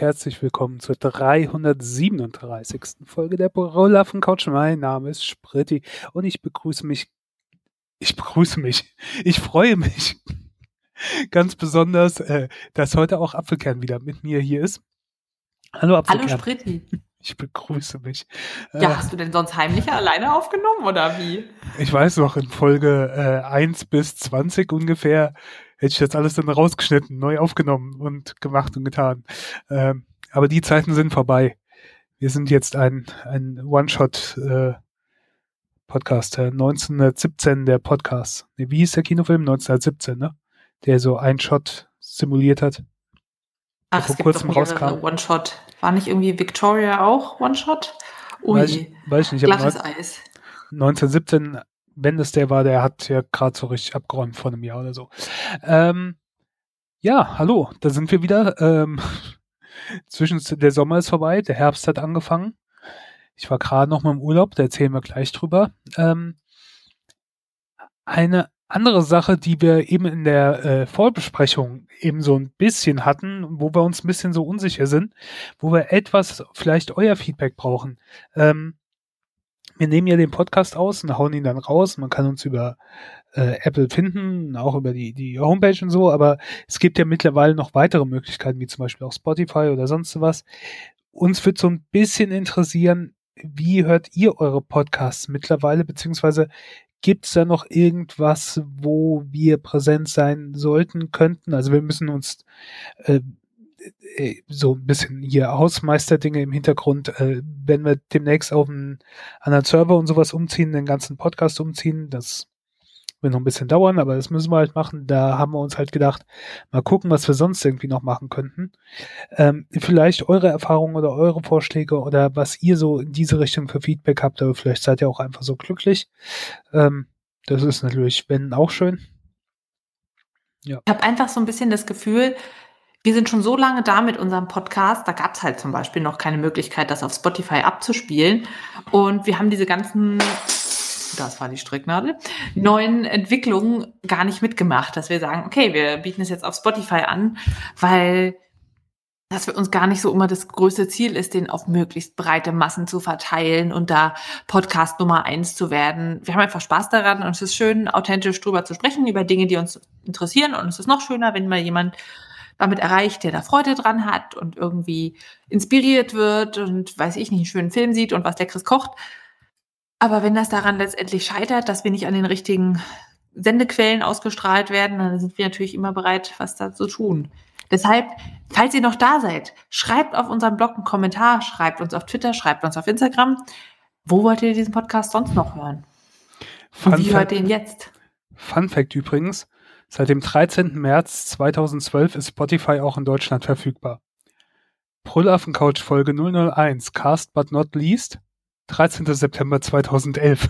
und herzlich willkommen zur 337. Folge der Brüllaffen Couch. Mein Name ist Spritti und ich begrüße mich, ich begrüße mich, ich freue mich ganz besonders, äh, dass heute auch Apfelkern wieder mit mir hier ist. Hallo Apfelkern. Hallo Spritti. Ich begrüße mich. Ja, äh, hast du denn sonst heimlich alleine aufgenommen oder wie? Ich weiß noch, in Folge äh, 1 bis 20 ungefähr hätte ich das alles dann rausgeschnitten, neu aufgenommen und gemacht und getan. Ähm, aber die Zeiten sind vorbei. Wir sind jetzt ein, ein One-Shot äh, Podcast, äh, 1917 der Podcast. Nee, wie hieß der Kinofilm? 1917, ne? Der so ein Shot simuliert hat. Ach, es gibt doch mehrere One-Shot. War nicht irgendwie Victoria auch One-Shot? Ui, weiß, weiß ich nicht. Glattes Eis. 1917, wenn es der war, der hat ja gerade so richtig abgeräumt vor einem Jahr oder so. Ähm, ja, hallo, da sind wir wieder. Ähm, zwischen der Sommer ist vorbei, der Herbst hat angefangen. Ich war gerade noch mal im Urlaub, da erzählen wir gleich drüber. Ähm, eine andere Sache, die wir eben in der äh, Vorbesprechung eben so ein bisschen hatten, wo wir uns ein bisschen so unsicher sind, wo wir etwas vielleicht euer Feedback brauchen. Ähm, wir nehmen ja den Podcast aus und hauen ihn dann raus. Man kann uns über äh, Apple finden, auch über die, die Homepage und so, aber es gibt ja mittlerweile noch weitere Möglichkeiten, wie zum Beispiel auch Spotify oder sonst was. Uns wird so ein bisschen interessieren, wie hört ihr eure Podcasts mittlerweile, beziehungsweise Gibt es da noch irgendwas, wo wir präsent sein sollten, könnten? Also wir müssen uns äh, so ein bisschen hier Hausmeisterdinge im Hintergrund, äh, wenn wir demnächst auf einen anderen Server und sowas umziehen, den ganzen Podcast umziehen, das wird noch ein bisschen dauern, aber das müssen wir halt machen. Da haben wir uns halt gedacht, mal gucken, was wir sonst irgendwie noch machen könnten. Ähm, vielleicht eure Erfahrungen oder eure Vorschläge oder was ihr so in diese Richtung für Feedback habt, aber vielleicht seid ihr auch einfach so glücklich. Ähm, das ist natürlich, wenn auch schön. Ja. Ich habe einfach so ein bisschen das Gefühl, wir sind schon so lange da mit unserem Podcast, da gab es halt zum Beispiel noch keine Möglichkeit, das auf Spotify abzuspielen. Und wir haben diese ganzen das war die Stricknadel, neuen Entwicklungen gar nicht mitgemacht, dass wir sagen, okay, wir bieten es jetzt auf Spotify an, weil das für uns gar nicht so immer das größte Ziel ist, den auf möglichst breite Massen zu verteilen und da Podcast Nummer eins zu werden. Wir haben einfach Spaß daran und es ist schön, authentisch drüber zu sprechen, über Dinge, die uns interessieren. Und es ist noch schöner, wenn mal jemand damit erreicht, der da Freude dran hat und irgendwie inspiriert wird und weiß ich nicht, einen schönen Film sieht und was Leckeres kocht. Aber wenn das daran letztendlich scheitert, dass wir nicht an den richtigen Sendequellen ausgestrahlt werden, dann sind wir natürlich immer bereit, was da zu tun. Deshalb, falls ihr noch da seid, schreibt auf unserem Blog einen Kommentar, schreibt uns auf Twitter, schreibt uns auf Instagram. Wo wollt ihr diesen Podcast sonst noch hören? Und wie hört ihr ihn jetzt? Fun Fact übrigens, seit dem 13. März 2012 ist Spotify auch in Deutschland verfügbar. Brüllaffen-Couch Folge 001, Cast but not least, 13. September 2011.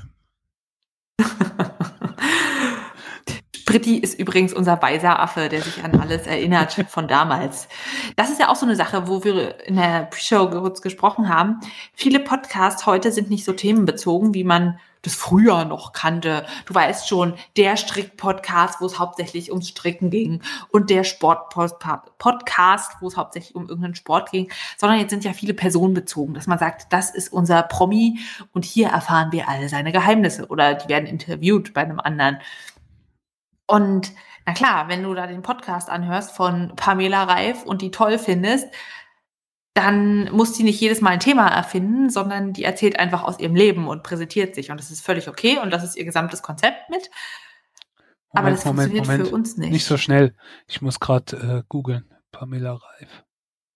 Britti ist übrigens unser weiser Affe, der sich an alles erinnert von damals. Das ist ja auch so eine Sache, wo wir in der Pre-Show kurz gesprochen haben. Viele Podcasts heute sind nicht so themenbezogen, wie man das früher noch kannte. Du weißt schon, der Strick-Podcast, wo es hauptsächlich ums Stricken ging und der Sport-Podcast, wo es hauptsächlich um irgendeinen Sport ging, sondern jetzt sind ja viele personenbezogen, dass man sagt, das ist unser Promi und hier erfahren wir alle seine Geheimnisse oder die werden interviewt bei einem anderen. Und na klar, wenn du da den Podcast anhörst von Pamela Reif und die toll findest, dann muss die nicht jedes Mal ein Thema erfinden, sondern die erzählt einfach aus ihrem Leben und präsentiert sich. Und das ist völlig okay und das ist ihr gesamtes Konzept mit. Moment, Aber das Moment, funktioniert Moment. für uns nicht. Nicht so schnell. Ich muss gerade äh, googeln. Pamela Reif.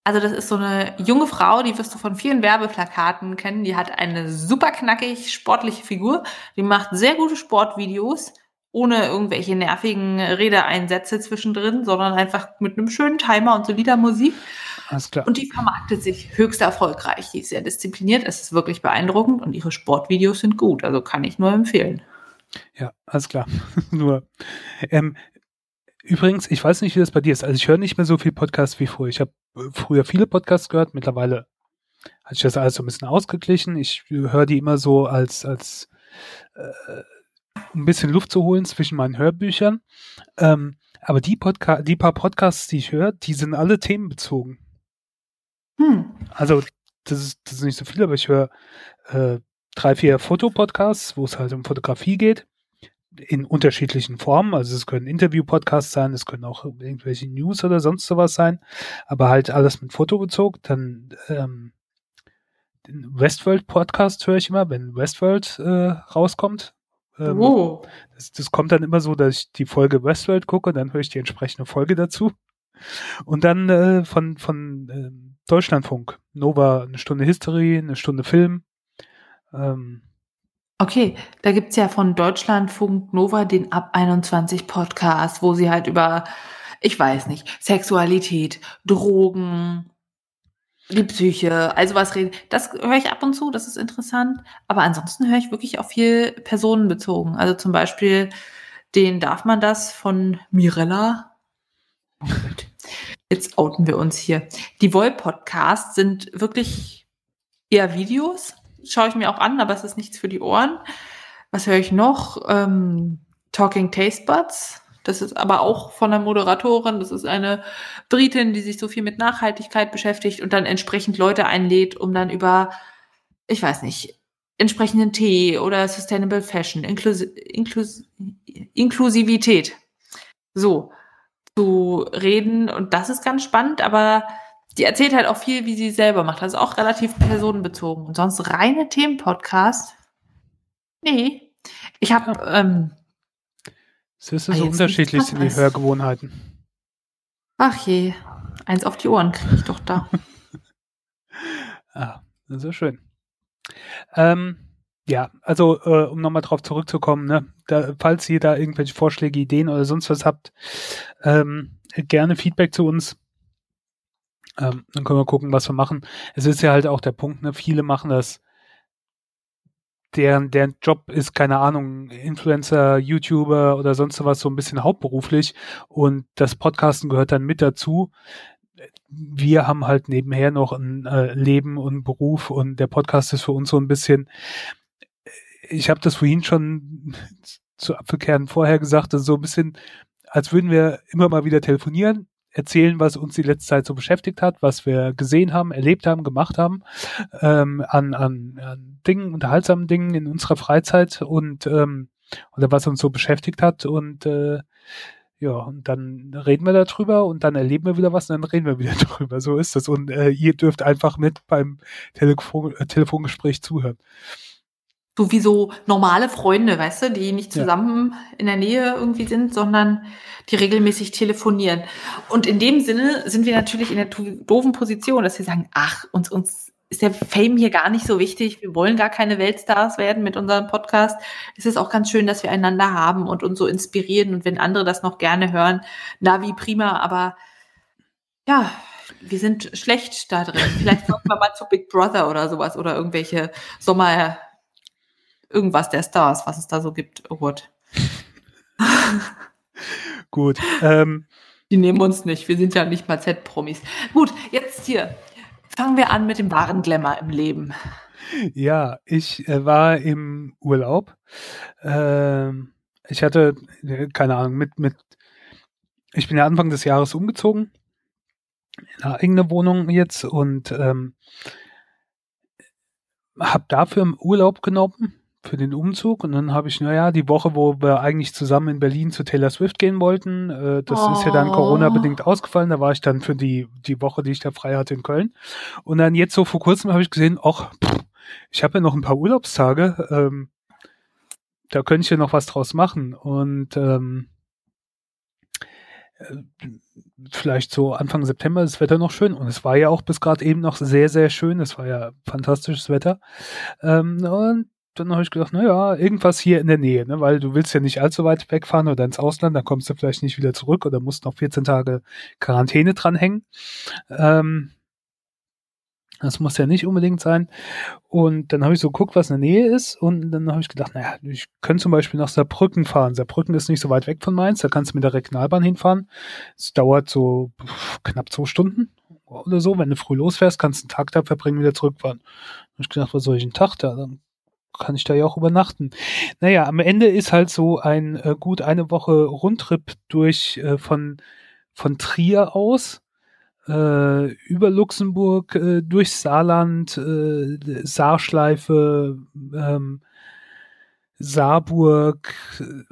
Also das ist so eine junge Frau, die wirst du von vielen Werbeplakaten kennen. Die hat eine super knackig sportliche Figur. Die macht sehr gute Sportvideos ohne irgendwelche nervigen Redeeinsätze zwischendrin, sondern einfach mit einem schönen Timer und solider Musik. Alles klar. Und die vermarktet sich höchst erfolgreich. Die ist sehr diszipliniert. Es ist wirklich beeindruckend und ihre Sportvideos sind gut. Also kann ich nur empfehlen. Ja, alles klar. nur. Ähm, übrigens, ich weiß nicht, wie das bei dir ist. Also ich höre nicht mehr so viel Podcasts wie früher. Ich habe äh, früher viele Podcasts gehört. Mittlerweile hat sich das alles so ein bisschen ausgeglichen. Ich höre die immer so als, als äh, um ein bisschen Luft zu holen zwischen meinen Hörbüchern. Ähm, aber die, Podca die paar Podcasts, die ich höre, die sind alle themenbezogen. Hm. Also, das ist, das ist nicht so viel, aber ich höre äh, drei, vier Fotopodcasts, wo es halt um Fotografie geht in unterschiedlichen Formen. Also es können Interview-Podcasts sein, es können auch irgendwelche News oder sonst sowas sein, aber halt alles mit Foto bezogen. Dann ähm, den Westworld-Podcast höre ich immer, wenn Westworld äh, rauskommt. Ähm, oh. das, das kommt dann immer so, dass ich die Folge Westworld gucke, dann höre ich die entsprechende Folge dazu. Und dann äh, von, von äh, Deutschlandfunk. Nova, eine Stunde History, eine Stunde Film. Ähm, Okay, da gibt's ja von Deutschlandfunk Nova den Ab 21 Podcast, wo sie halt über, ich weiß nicht, Sexualität, Drogen, die Psyche, also was reden. Das höre ich ab und zu, das ist interessant. Aber ansonsten höre ich wirklich auch viel personenbezogen. Also zum Beispiel den Darf man das von Mirella. Oh Gott. Jetzt outen wir uns hier. Die Woll-Podcasts sind wirklich eher Videos, schaue ich mir auch an, aber es ist nichts für die Ohren. Was höre ich noch? Ähm, Talking Taste Buds. Das ist aber auch von der Moderatorin. Das ist eine Britin, die sich so viel mit Nachhaltigkeit beschäftigt und dann entsprechend Leute einlädt, um dann über, ich weiß nicht, entsprechenden Tee oder Sustainable Fashion, Inklus Inklus Inklusivität, so zu reden. Und das ist ganz spannend, aber die erzählt halt auch viel, wie sie selber macht. Also auch relativ personenbezogen. Und sonst reine Themenpodcast? Nee. Ich habe. Ja. Ähm, es ist so unterschiedlich sind die Hörgewohnheiten. Ach je. Eins auf die Ohren kriege ich doch da. ah, so schön. Ähm, ja, also äh, um nochmal drauf zurückzukommen, ne, da, falls ihr da irgendwelche Vorschläge, Ideen oder sonst was habt, ähm, gerne Feedback zu uns. Ähm, dann können wir gucken, was wir machen. Es ist ja halt auch der Punkt, ne? viele machen das, deren, deren Job ist, keine Ahnung, Influencer, YouTuber oder sonst was so ein bisschen hauptberuflich und das Podcasten gehört dann mit dazu. Wir haben halt nebenher noch ein äh, Leben und Beruf und der Podcast ist für uns so ein bisschen, ich habe das vorhin schon zu Apfelkernen vorher gesagt, das ist so ein bisschen, als würden wir immer mal wieder telefonieren, erzählen, was uns die letzte Zeit so beschäftigt hat, was wir gesehen haben, erlebt haben, gemacht haben, ähm, an, an, an Dingen, unterhaltsamen Dingen in unserer Freizeit und ähm, oder was uns so beschäftigt hat und äh, ja, und dann reden wir darüber und dann erleben wir wieder was und dann reden wir wieder drüber. So ist das. Und äh, ihr dürft einfach mit beim Telefon Telefongespräch zuhören so wie so normale Freunde, weißt du, die nicht zusammen ja. in der Nähe irgendwie sind, sondern die regelmäßig telefonieren. Und in dem Sinne sind wir natürlich in der doofen Position, dass wir sagen, ach, uns, uns ist der Fame hier gar nicht so wichtig. Wir wollen gar keine Weltstars werden mit unserem Podcast. Es ist auch ganz schön, dass wir einander haben und uns so inspirieren. Und wenn andere das noch gerne hören, na wie prima, aber ja, wir sind schlecht da drin. Vielleicht sollten wir mal zu Big Brother oder sowas oder irgendwelche Sommer irgendwas der Stars, was es da so gibt. Gott. Gut. Ähm, Die nehmen uns nicht. Wir sind ja nicht mal Z-Promis. Gut, jetzt hier. Fangen wir an mit dem wahren Glamour im Leben. Ja, ich äh, war im Urlaub. Ähm, ich hatte, äh, keine Ahnung, mit, mit, ich bin ja Anfang des Jahres umgezogen. In eine eigene Wohnung jetzt und ähm, habe dafür im Urlaub genommen für den Umzug und dann habe ich, naja, die Woche, wo wir eigentlich zusammen in Berlin zu Taylor Swift gehen wollten, äh, das oh. ist ja dann Corona-bedingt ausgefallen, da war ich dann für die, die Woche, die ich da frei hatte in Köln. Und dann jetzt so vor kurzem habe ich gesehen, ach, ich habe ja noch ein paar Urlaubstage, ähm, da könnte ich ja noch was draus machen. Und ähm, äh, vielleicht so Anfang September ist das Wetter noch schön. Und es war ja auch bis gerade eben noch sehr, sehr schön, es war ja fantastisches Wetter. Ähm, und dann habe ich gedacht, naja, irgendwas hier in der Nähe, ne? weil du willst ja nicht allzu weit wegfahren oder ins Ausland, dann kommst du vielleicht nicht wieder zurück oder musst noch 14 Tage Quarantäne dranhängen. Ähm, das muss ja nicht unbedingt sein. Und dann habe ich so geguckt, was in der Nähe ist. Und dann habe ich gedacht, naja, ich könnte zum Beispiel nach Saarbrücken fahren. Saarbrücken ist nicht so weit weg von Mainz. Da kannst du mit der Regionalbahn hinfahren. Es dauert so knapp zwei Stunden oder so. Wenn du früh losfährst, kannst du einen Tag da verbringen, wieder zurückfahren. Da habe ich gedacht, was soll ich einen Tag da? Dann kann ich da ja auch übernachten. Naja, am Ende ist halt so ein äh, gut eine Woche Rundtrip durch äh, von, von Trier aus äh, über Luxemburg, äh, durch Saarland, äh, Saarschleife, ähm, Saarburg,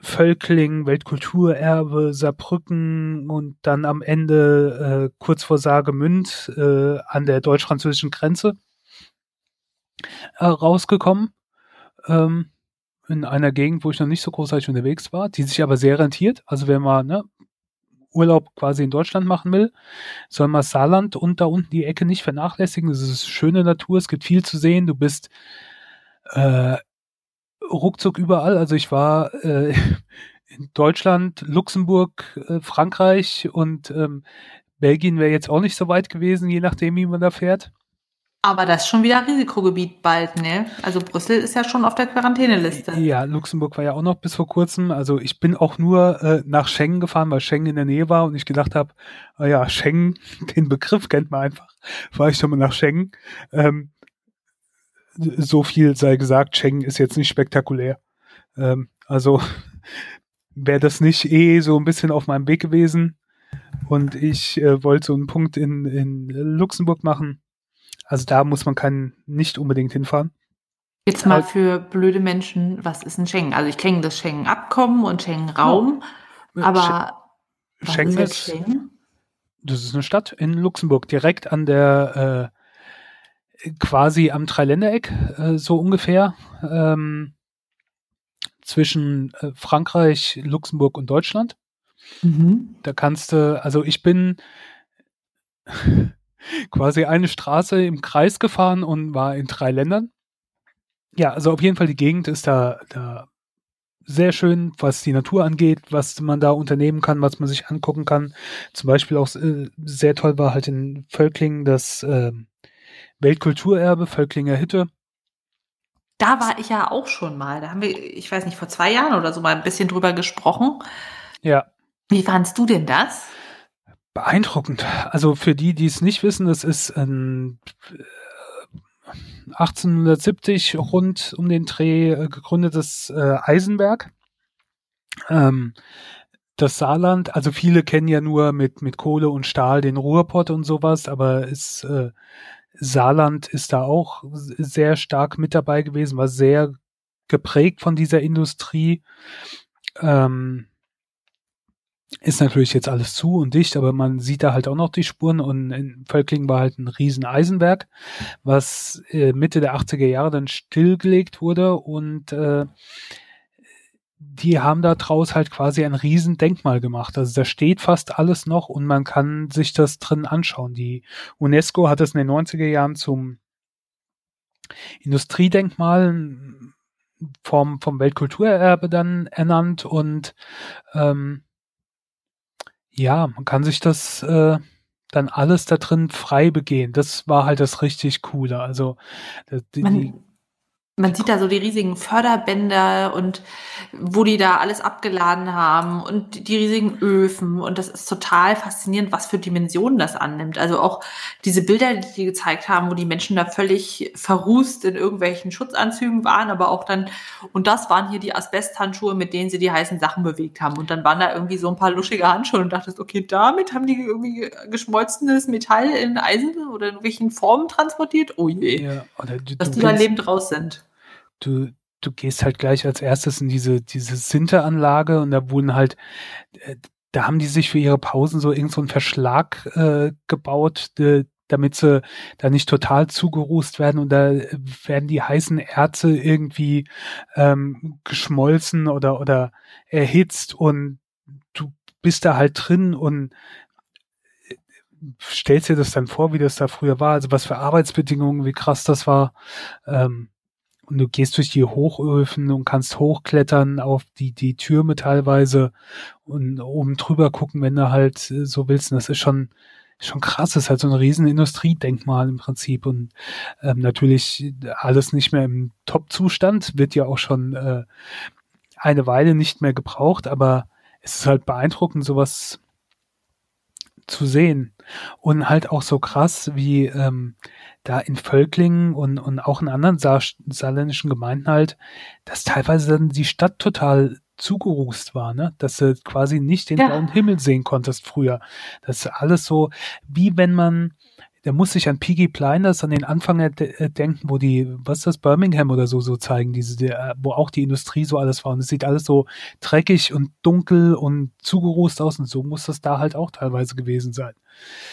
Völkling, Weltkulturerbe, Saarbrücken und dann am Ende äh, kurz vor Saargemünd äh, an der deutsch-französischen Grenze äh, rausgekommen. Ähm, in einer Gegend, wo ich noch nicht so großartig unterwegs war, die sich aber sehr rentiert. Also wenn man ne, Urlaub quasi in Deutschland machen will, soll man Saarland und da unten die Ecke nicht vernachlässigen. Es ist schöne Natur, es gibt viel zu sehen. Du bist äh, ruckzuck überall. Also ich war äh, in Deutschland, Luxemburg, äh, Frankreich und ähm, Belgien wäre jetzt auch nicht so weit gewesen, je nachdem, wie man da fährt. Aber das ist schon wieder Risikogebiet bald, ne? Also Brüssel ist ja schon auf der Quarantäneliste. Ja, Luxemburg war ja auch noch bis vor kurzem. Also ich bin auch nur äh, nach Schengen gefahren, weil Schengen in der Nähe war und ich gedacht habe, ah ja, Schengen, den Begriff kennt man einfach. War ich schon mal nach Schengen. Ähm, so viel sei gesagt, Schengen ist jetzt nicht spektakulär. Ähm, also wäre das nicht eh so ein bisschen auf meinem Weg gewesen und ich äh, wollte so einen Punkt in, in Luxemburg machen also da muss man keinen nicht unbedingt hinfahren. Jetzt mal für blöde Menschen, was ist ein Schengen? Also ich kenne das Schengen-Abkommen und Schengen-Raum, ja. aber Sch Schengen ist, Schengen? das ist eine Stadt in Luxemburg, direkt an der äh, quasi am Dreiländereck, äh, so ungefähr. Ähm, zwischen äh, Frankreich, Luxemburg und Deutschland. Mhm. Da kannst du, also ich bin quasi eine Straße im Kreis gefahren und war in drei Ländern. Ja, also auf jeden Fall die Gegend ist da, da sehr schön, was die Natur angeht, was man da unternehmen kann, was man sich angucken kann. Zum Beispiel auch äh, sehr toll war halt in Völklingen das äh, Weltkulturerbe, Völklinger Hütte. Da war ich ja auch schon mal. Da haben wir, ich weiß nicht, vor zwei Jahren oder so mal ein bisschen drüber gesprochen. Ja. Wie fandst du denn das? Beeindruckend. Also für die, die es nicht wissen, das ist ein 1870 äh, rund um den Dreh äh, gegründetes äh, Eisenwerk. Ähm, das Saarland, also viele kennen ja nur mit, mit Kohle und Stahl den Ruhrpott und sowas, aber ist, äh, Saarland ist da auch sehr stark mit dabei gewesen, war sehr geprägt von dieser Industrie. Ähm, ist natürlich jetzt alles zu und dicht, aber man sieht da halt auch noch die Spuren und in Völklingen war halt ein riesen Eisenwerk, was äh, Mitte der 80er Jahre dann stillgelegt wurde und äh, die haben da draus halt quasi ein riesen Denkmal gemacht. Also da steht fast alles noch und man kann sich das drin anschauen. Die UNESCO hat es in den 90er Jahren zum Industriedenkmal vom, vom Weltkulturerbe dann ernannt und ähm, ja, man kann sich das äh, dann alles da drin frei begehen. Das war halt das richtig Coole. Also die, man, man sieht da so die riesigen Förderbänder und wo die da alles abgeladen haben und die riesigen Öfen und das ist total faszinierend, was für Dimensionen das annimmt. Also auch diese Bilder, die die gezeigt haben, wo die Menschen da völlig verrußt in irgendwelchen Schutzanzügen waren, aber auch dann, und das waren hier die Asbesthandschuhe, mit denen sie die heißen Sachen bewegt haben. Und dann waren da irgendwie so ein paar luschige Handschuhe und dachtest, okay, damit haben die irgendwie geschmolzenes Metall in Eisen oder in irgendwelchen Formen transportiert. Oh je. Ja, du, dass die da lebend raus sind du, du gehst halt gleich als erstes in diese, diese Sinteranlage und da wurden halt, äh, da haben die sich für ihre Pausen so irgend so einen Verschlag äh, gebaut, de, damit sie da nicht total zugerußt werden und da werden die heißen Erze irgendwie ähm, geschmolzen oder, oder erhitzt und du bist da halt drin und äh, stellst dir das dann vor, wie das da früher war, also was für Arbeitsbedingungen, wie krass das war. Ähm, und du gehst durch die Hochöfen und kannst hochklettern auf die, die Türme teilweise und oben drüber gucken, wenn du halt äh, so willst. Und das ist schon, schon krass. Das ist halt so ein riesen Industriedenkmal im Prinzip und ähm, natürlich alles nicht mehr im Top-Zustand, wird ja auch schon äh, eine Weile nicht mehr gebraucht, aber es ist halt beeindruckend, sowas zu sehen. Und halt auch so krass, wie ähm, da in Völklingen und, und auch in anderen Sa saarländischen Gemeinden halt, dass teilweise dann die Stadt total zugerußt war, ne? Dass du quasi nicht den Ja. blauen Himmel sehen konntest früher. Das ist alles so, wie wenn man, da muss ich an Piggy Blinders, an den Anfang de äh, denken, wo die, was ist das, Birmingham oder so, so zeigen, diese, der, wo auch die Industrie so alles war. Und es sieht alles so dreckig und dunkel und zugerußt aus und so muss das da halt auch teilweise gewesen sein.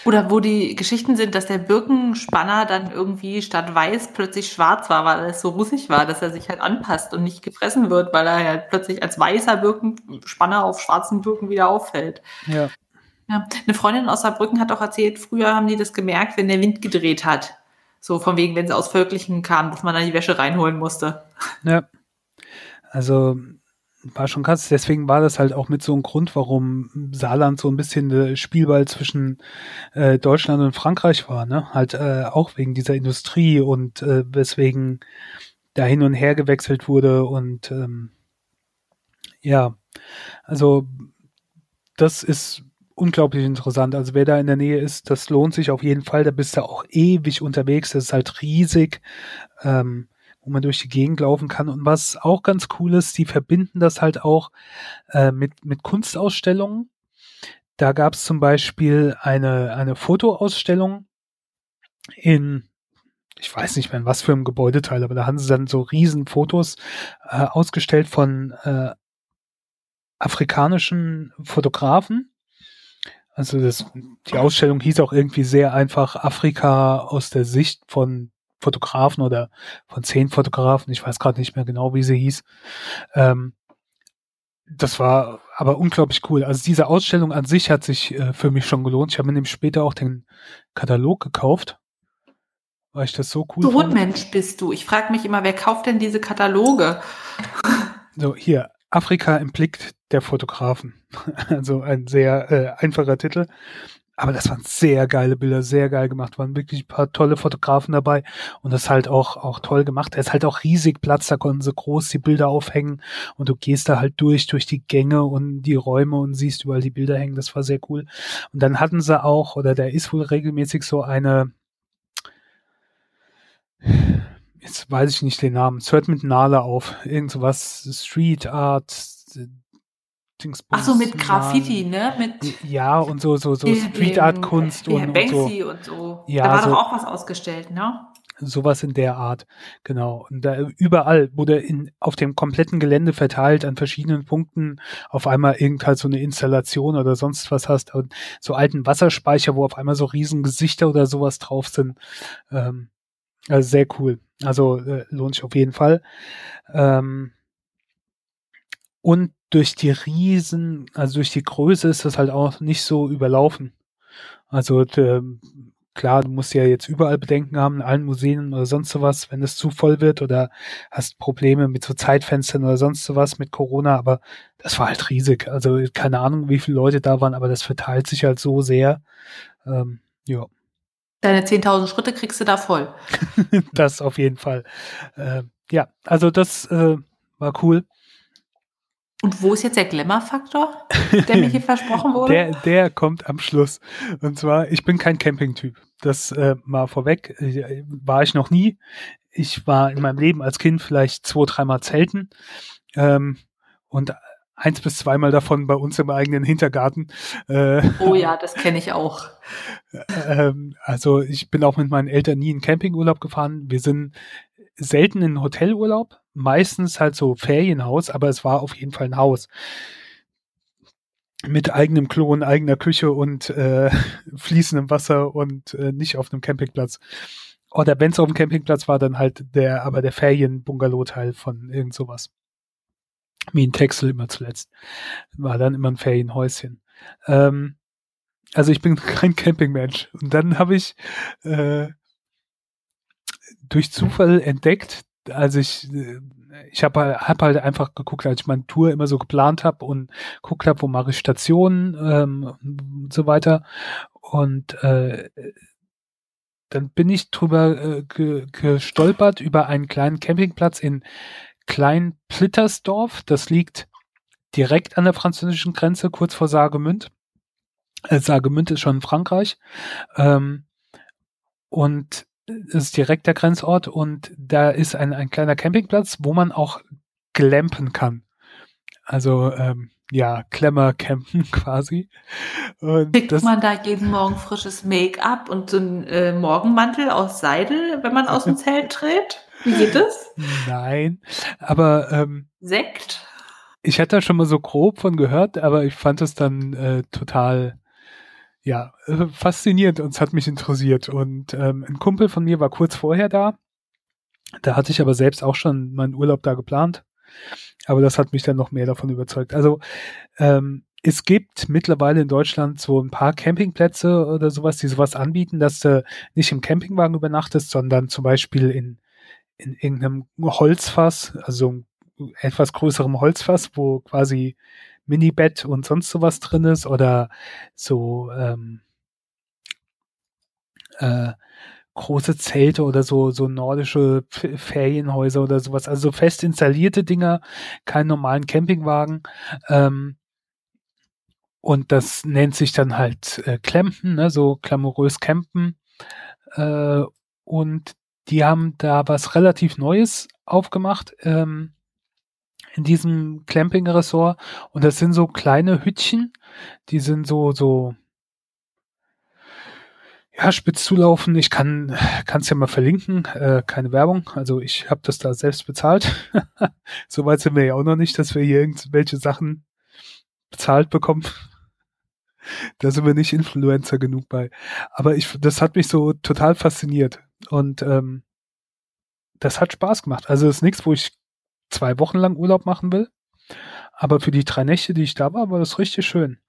Oder wo die Geschichten sind, dass der Birkenspanner dann irgendwie statt weiß plötzlich schwarz war, weil es so russig war, dass er sich halt anpasst und nicht gefressen wird, weil er halt plötzlich als weißer Birkenspanner auf schwarzen Birken wieder auffällt. Ja. Ja. Eine Freundin aus Saarbrücken hat auch erzählt, früher haben die das gemerkt, wenn der Wind gedreht hat. So von wegen, wenn sie aus Völklichen kamen, dass man dann die Wäsche reinholen musste. Ja. Also war schon krass. Deswegen war das halt auch mit so einem Grund, warum Saarland so ein bisschen der Spielball zwischen äh, Deutschland und Frankreich war. Ne? Halt äh, auch wegen dieser Industrie und äh, weswegen da hin und her gewechselt wurde und ähm, ja, also das ist unglaublich interessant. Also wer da in der Nähe ist, das lohnt sich auf jeden Fall. Da bist du auch ewig unterwegs. Das ist halt riesig. Ähm, wo man durch die Gegend laufen kann. Und was auch ganz cool ist, die verbinden das halt auch äh, mit, mit Kunstausstellungen. Da gab es zum Beispiel eine, eine Fotoausstellung in, ich weiß nicht mehr in was für einem Gebäudeteil, aber da haben sie dann so riesen Fotos äh, ausgestellt von äh, afrikanischen Fotografen. Also das, die Ausstellung hieß auch irgendwie sehr einfach Afrika aus der Sicht von Fotografen oder von zehn Fotografen, ich weiß gerade nicht mehr genau, wie sie hieß. Ähm, das war aber unglaublich cool. Also diese Ausstellung an sich hat sich äh, für mich schon gelohnt. Ich habe mir nämlich später auch den Katalog gekauft, weil ich das so cool So fand. Mensch bist du. Ich frage mich immer, wer kauft denn diese Kataloge? So, hier, Afrika im Blick der Fotografen. Also ein sehr äh, einfacher Titel. Aber das waren sehr geile Bilder, sehr geil gemacht, waren wirklich ein paar tolle Fotografen dabei und das halt auch, auch toll gemacht. Da ist halt auch riesig Platz, da konnten sie groß die Bilder aufhängen und du gehst da halt durch, durch die Gänge und die Räume und siehst überall die Bilder hängen, das war sehr cool. Und dann hatten sie auch, oder da ist wohl regelmäßig so eine, jetzt weiß ich nicht den Namen, es hört mit Nale auf, irgend sowas, Street Art, Ach so, mit Graffiti, ne? Mit ja, und so, so, so Street Art Kunst und, und so. Banksy und so. Ja, da war so- doch auch was ausgestellt, ne? Sowas in der Art, genau. Und da überall wurde in, auf dem kompletten Gelände verteilt an verschiedenen Punkten auf einmal irgend halt so eine Installation oder sonst was hast und so alten Wasserspeicher, wo auf einmal so riesen Gesichter oder sowas drauf sind. Ähm, also sehr cool. Also äh, lohnt sich auf jeden Fall. Ähm, und durch die Riesen, also durch die Größe ist das halt auch nicht so überlaufen. Also ähm, klar, du musst ja jetzt überall Bedenken haben, in allen Museen oder sonst sowas, wenn es zu voll wird oder hast Probleme mit so Zeitfenstern oder sonst sowas mit Corona, aber das war halt riesig. Also keine Ahnung, wie viele Leute da waren, aber das verteilt sich halt so sehr. Ähm, ja, Deine 10.000 Schritte kriegst du da voll. das auf jeden Fall. Äh, ja, also das äh, war cool. Und wo ist jetzt der Glamour-Faktor, der mir hier versprochen wurde? Der, der kommt am Schluss. Und zwar, ich bin kein Campingtyp. Das äh, mal vorweg. Äh, war ich noch nie. Ich war in meinem Leben als Kind vielleicht zwei, dreimal zelten. Ähm, und eins bis zweimal davon bei uns im eigenen Hintergarten. Äh, oh ja, das kenne ich auch. ähm, also ich bin auch mit meinen Eltern nie in Campingurlaub gefahren. Wir sind selten in Hotelurlaub, meistens halt so Ferienhaus, aber es war auf jeden Fall ein Haus. Mit eigenem Klo und eigener Küche und äh, fließendem Wasser und äh, nicht auf einem Campingplatz. Oder wenn es auf dem Campingplatz war, dann halt der, aber der Ferien-Bungalow-Teil von irgend sowas. Wie in Texel immer zuletzt. War dann immer ein Ferienhäuschen. Ähm, also ich bin kein Campingmensch. Und dann habe ich äh, durch Zufall entdeckt, als ich äh, ich habe hab halt einfach geguckt, als ich meine Tour immer so geplant habe und guckt habe, wo mache ich Stationen ähm, und so weiter. Und äh, dann bin ich drüber äh, ge gestolpert über einen kleinen Campingplatz in Klein Plittersdorf. Das liegt direkt an der französischen Grenze, kurz vor Saargemünd. Äh, Saargemünd ist schon in Frankreich. Ähm, und es ist direkt der Grenzort und da ist ein, ein kleiner Campingplatz, wo man auch glampen kann. Also ähm, ja, Klemmer campen quasi. Und Kriegt das, man da jeden Morgen frisches Make-up und so einen äh, Morgenmantel aus Seidel, wenn man aus dem Zelt tritt? Wie geht das? Nein, aber ähm, Sekt? Ich hatte da schon mal so grob von gehört, aber ich fand es dann äh, total ja, äh, faszinierend und es hat mich interessiert. Und ähm, ein Kumpel von mir war kurz vorher da. Da hatte ich aber selbst auch schon meinen Urlaub da geplant. Aber das hat mich dann noch mehr davon überzeugt. Also ähm, es gibt mittlerweile in Deutschland so ein paar Campingplätze oder sowas, die sowas anbieten, dass du nicht im Campingwagen übernachtest, sondern zum Beispiel in, in irgendeinem Holzfass, also etwas größerem Holzfass, wo quasi Minibett und sonst sowas drin ist oder so ähm, äh, große Zelte oder so, so nordische Ferienhäuser oder sowas. Also so fest installierte Dinger, keinen normalen Campingwagen. Ähm, und das nennt sich dann halt äh, Klempen, ne, so glamourös Campen. Äh, und die haben da was relativ Neues aufgemacht. Ähm, in diesem Clamping-Ressort. Und das sind so kleine Hütchen, die sind so, so, ja, spitz zulaufen. Ich kann es ja mal verlinken, äh, keine Werbung. Also ich habe das da selbst bezahlt. Soweit sind wir ja auch noch nicht, dass wir hier irgendwelche Sachen bezahlt bekommen. da sind wir nicht Influencer genug bei. Aber ich, das hat mich so total fasziniert. Und ähm, das hat Spaß gemacht. Also es ist nichts, wo ich zwei Wochen lang Urlaub machen will. Aber für die drei Nächte, die ich da war, war das richtig schön.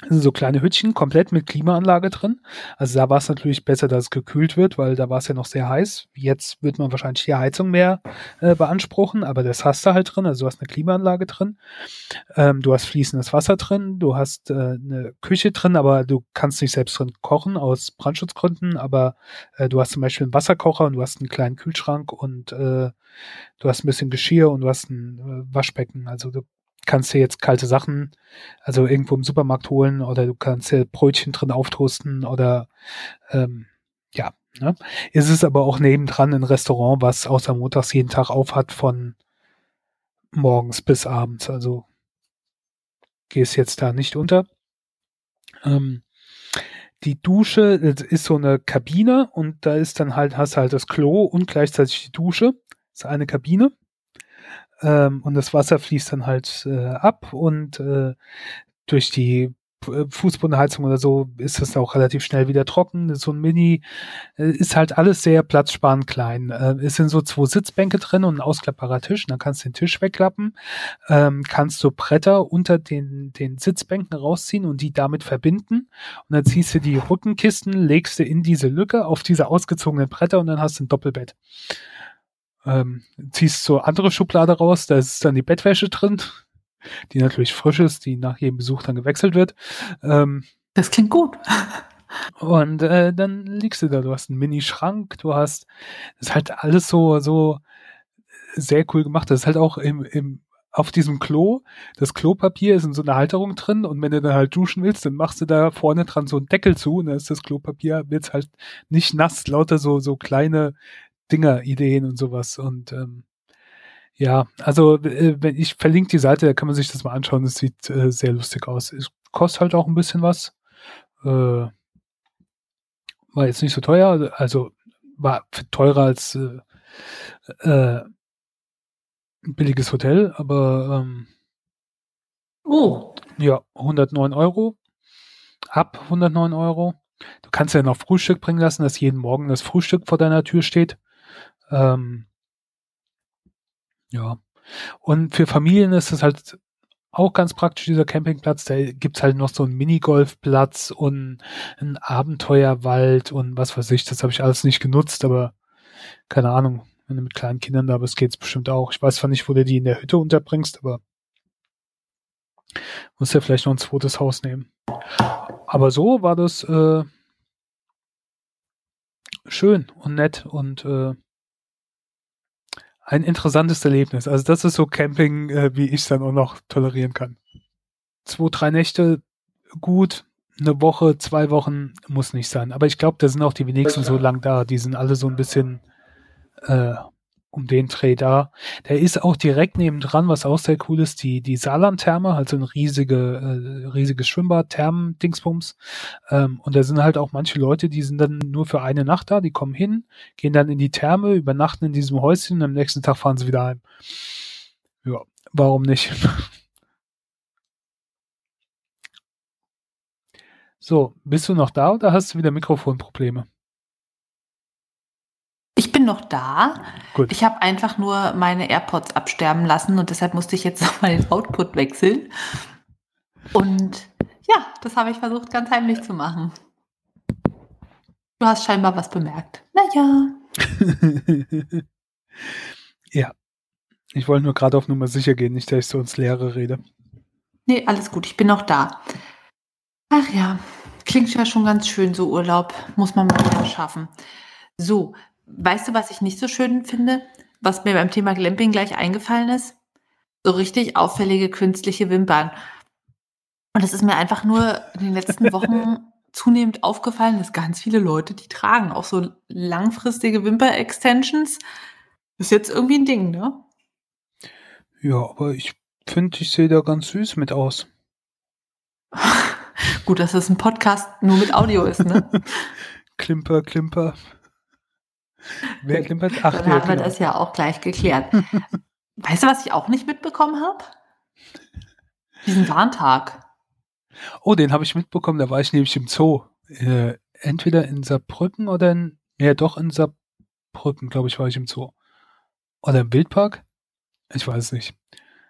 Das sind so kleine Hütchen, komplett mit Klimaanlage drin. Also da war es natürlich besser, dass es gekühlt wird, weil da war es ja noch sehr heiß. Jetzt wird man wahrscheinlich die Heizung mehr äh, beanspruchen, aber das hast du halt drin. Also du hast eine Klimaanlage drin. Ähm, du hast fließendes Wasser drin. Du hast äh, eine Küche drin, aber du kannst nicht selbst drin kochen aus Brandschutzgründen. Aber äh, du hast zum Beispiel einen Wasserkocher und du hast einen kleinen Kühlschrank und äh, du hast ein bisschen Geschirr und du hast ein äh, Waschbecken. Also du kannst dir jetzt kalte Sachen, also irgendwo im Supermarkt holen oder du kannst dir Brötchen drin auftoasten oder ähm, ja. Ne? Es ist aber auch nebendran ein Restaurant, was außer montags jeden Tag auf hat von morgens bis abends. Also gehst jetzt da nicht unter. Ähm, die Dusche ist so eine Kabine und da ist dann halt, hast halt das Klo und gleichzeitig die Dusche. Das ist eine Kabine. Ähm, und das Wasser fließt dann halt äh, ab und äh, durch die äh, Fußbodenheizung oder so ist es auch relativ schnell wieder trocken. So ein Mini äh, ist halt alles sehr platzsparend klein. Äh, es sind so zwei Sitzbänke drin und ein ausklappbarer Tisch. Dann kannst du den Tisch wegklappen, ähm, kannst du Bretter unter den, den Sitzbänken rausziehen und die damit verbinden. Und dann ziehst du die Rückenkisten, legst du in diese Lücke auf diese ausgezogenen Bretter und dann hast du ein Doppelbett ähm, ziehst so andere Schublade raus, da ist dann die Bettwäsche drin, die natürlich frisch ist, die nach jedem Besuch dann gewechselt wird. Ähm, das klingt gut. Und äh, dann liegst du da, du hast einen Mini-Schrank, du hast, das ist halt alles so, so sehr cool gemacht. Das ist halt auch im, im, auf diesem Klo, das Klopapier ist in so einer Halterung drin und wenn du dann halt duschen willst, dann machst du da vorne dran so einen Deckel zu und dann ist das Klopapier, wird's halt nicht nass, lauter so, so kleine Dinger, Ideen und sowas. Und ähm, ja, also äh, wenn ich verlinke die Seite, da kann man sich das mal anschauen. Es sieht äh, sehr lustig aus. Es kostet halt auch ein bisschen was. Äh, war jetzt nicht so teuer, also war teurer als äh, äh, ein billiges Hotel, aber ähm, oh. ja, 109 Euro. Ab 109 Euro. Du kannst ja noch Frühstück bringen lassen, dass jeden Morgen das Frühstück vor deiner Tür steht. Ähm, ja. Und für Familien ist es halt auch ganz praktisch, dieser Campingplatz. Da gibt's halt noch so einen Minigolfplatz und einen Abenteuerwald und was weiß ich. Das habe ich alles nicht genutzt, aber keine Ahnung. Wenn du mit kleinen Kindern da bist, geht's bestimmt auch. Ich weiß zwar nicht, wo du die in der Hütte unterbringst, aber muss ja vielleicht noch ein zweites Haus nehmen. Aber so war das äh, schön und nett und äh, ein interessantes Erlebnis. Also das ist so Camping, äh, wie ich es dann auch noch tolerieren kann. Zwei, drei Nächte gut, eine Woche, zwei Wochen muss nicht sein. Aber ich glaube, da sind auch die wenigsten so lang da. Die sind alle so ein bisschen äh, um den Dreh da. Der ist auch direkt nebendran, was auch sehr cool ist, die, die Saarland-Therme, halt so ein riesige, äh, riesiges Schwimmbad, Thermen-Dingsbums. Ähm, und da sind halt auch manche Leute, die sind dann nur für eine Nacht da, die kommen hin, gehen dann in die Therme, übernachten in diesem Häuschen und am nächsten Tag fahren sie wieder heim. Ja, warum nicht? So, bist du noch da oder hast du wieder Mikrofonprobleme? Ich bin noch da. Gut. Ich habe einfach nur meine AirPods absterben lassen und deshalb musste ich jetzt nochmal den Output wechseln. Und ja, das habe ich versucht ganz heimlich zu machen. Du hast scheinbar was bemerkt. Naja. ja. Ich wollte nur gerade auf Nummer sicher gehen, nicht, dass ich so ins Leere rede. Nee, alles gut, ich bin noch da. Ach ja, klingt ja schon ganz schön, so Urlaub. Muss man mal wieder schaffen. So, weißt du, was ich nicht so schön finde? Was mir beim Thema Glamping gleich eingefallen ist? So richtig auffällige künstliche Wimpern. Und es ist mir einfach nur in den letzten Wochen zunehmend aufgefallen, dass ganz viele Leute die tragen. Auch so langfristige Wimper-Extensions. Ist jetzt irgendwie ein Ding, ne? Ja, aber ich finde, ich sehe da ganz süß mit aus. Gut, dass es ein Podcast nur mit Audio ist, ne? klimper, klimper. Wer klimpert? Ach, Dann haben wir das ja auch gleich geklärt. weißt du, was ich auch nicht mitbekommen habe? Diesen Warntag. Oh, den habe ich mitbekommen, da war ich nämlich im Zoo. Äh, entweder in Saarbrücken oder in, ja doch in Saarbrücken, glaube ich, war ich im Zoo. Oder im Wildpark? Ich weiß nicht.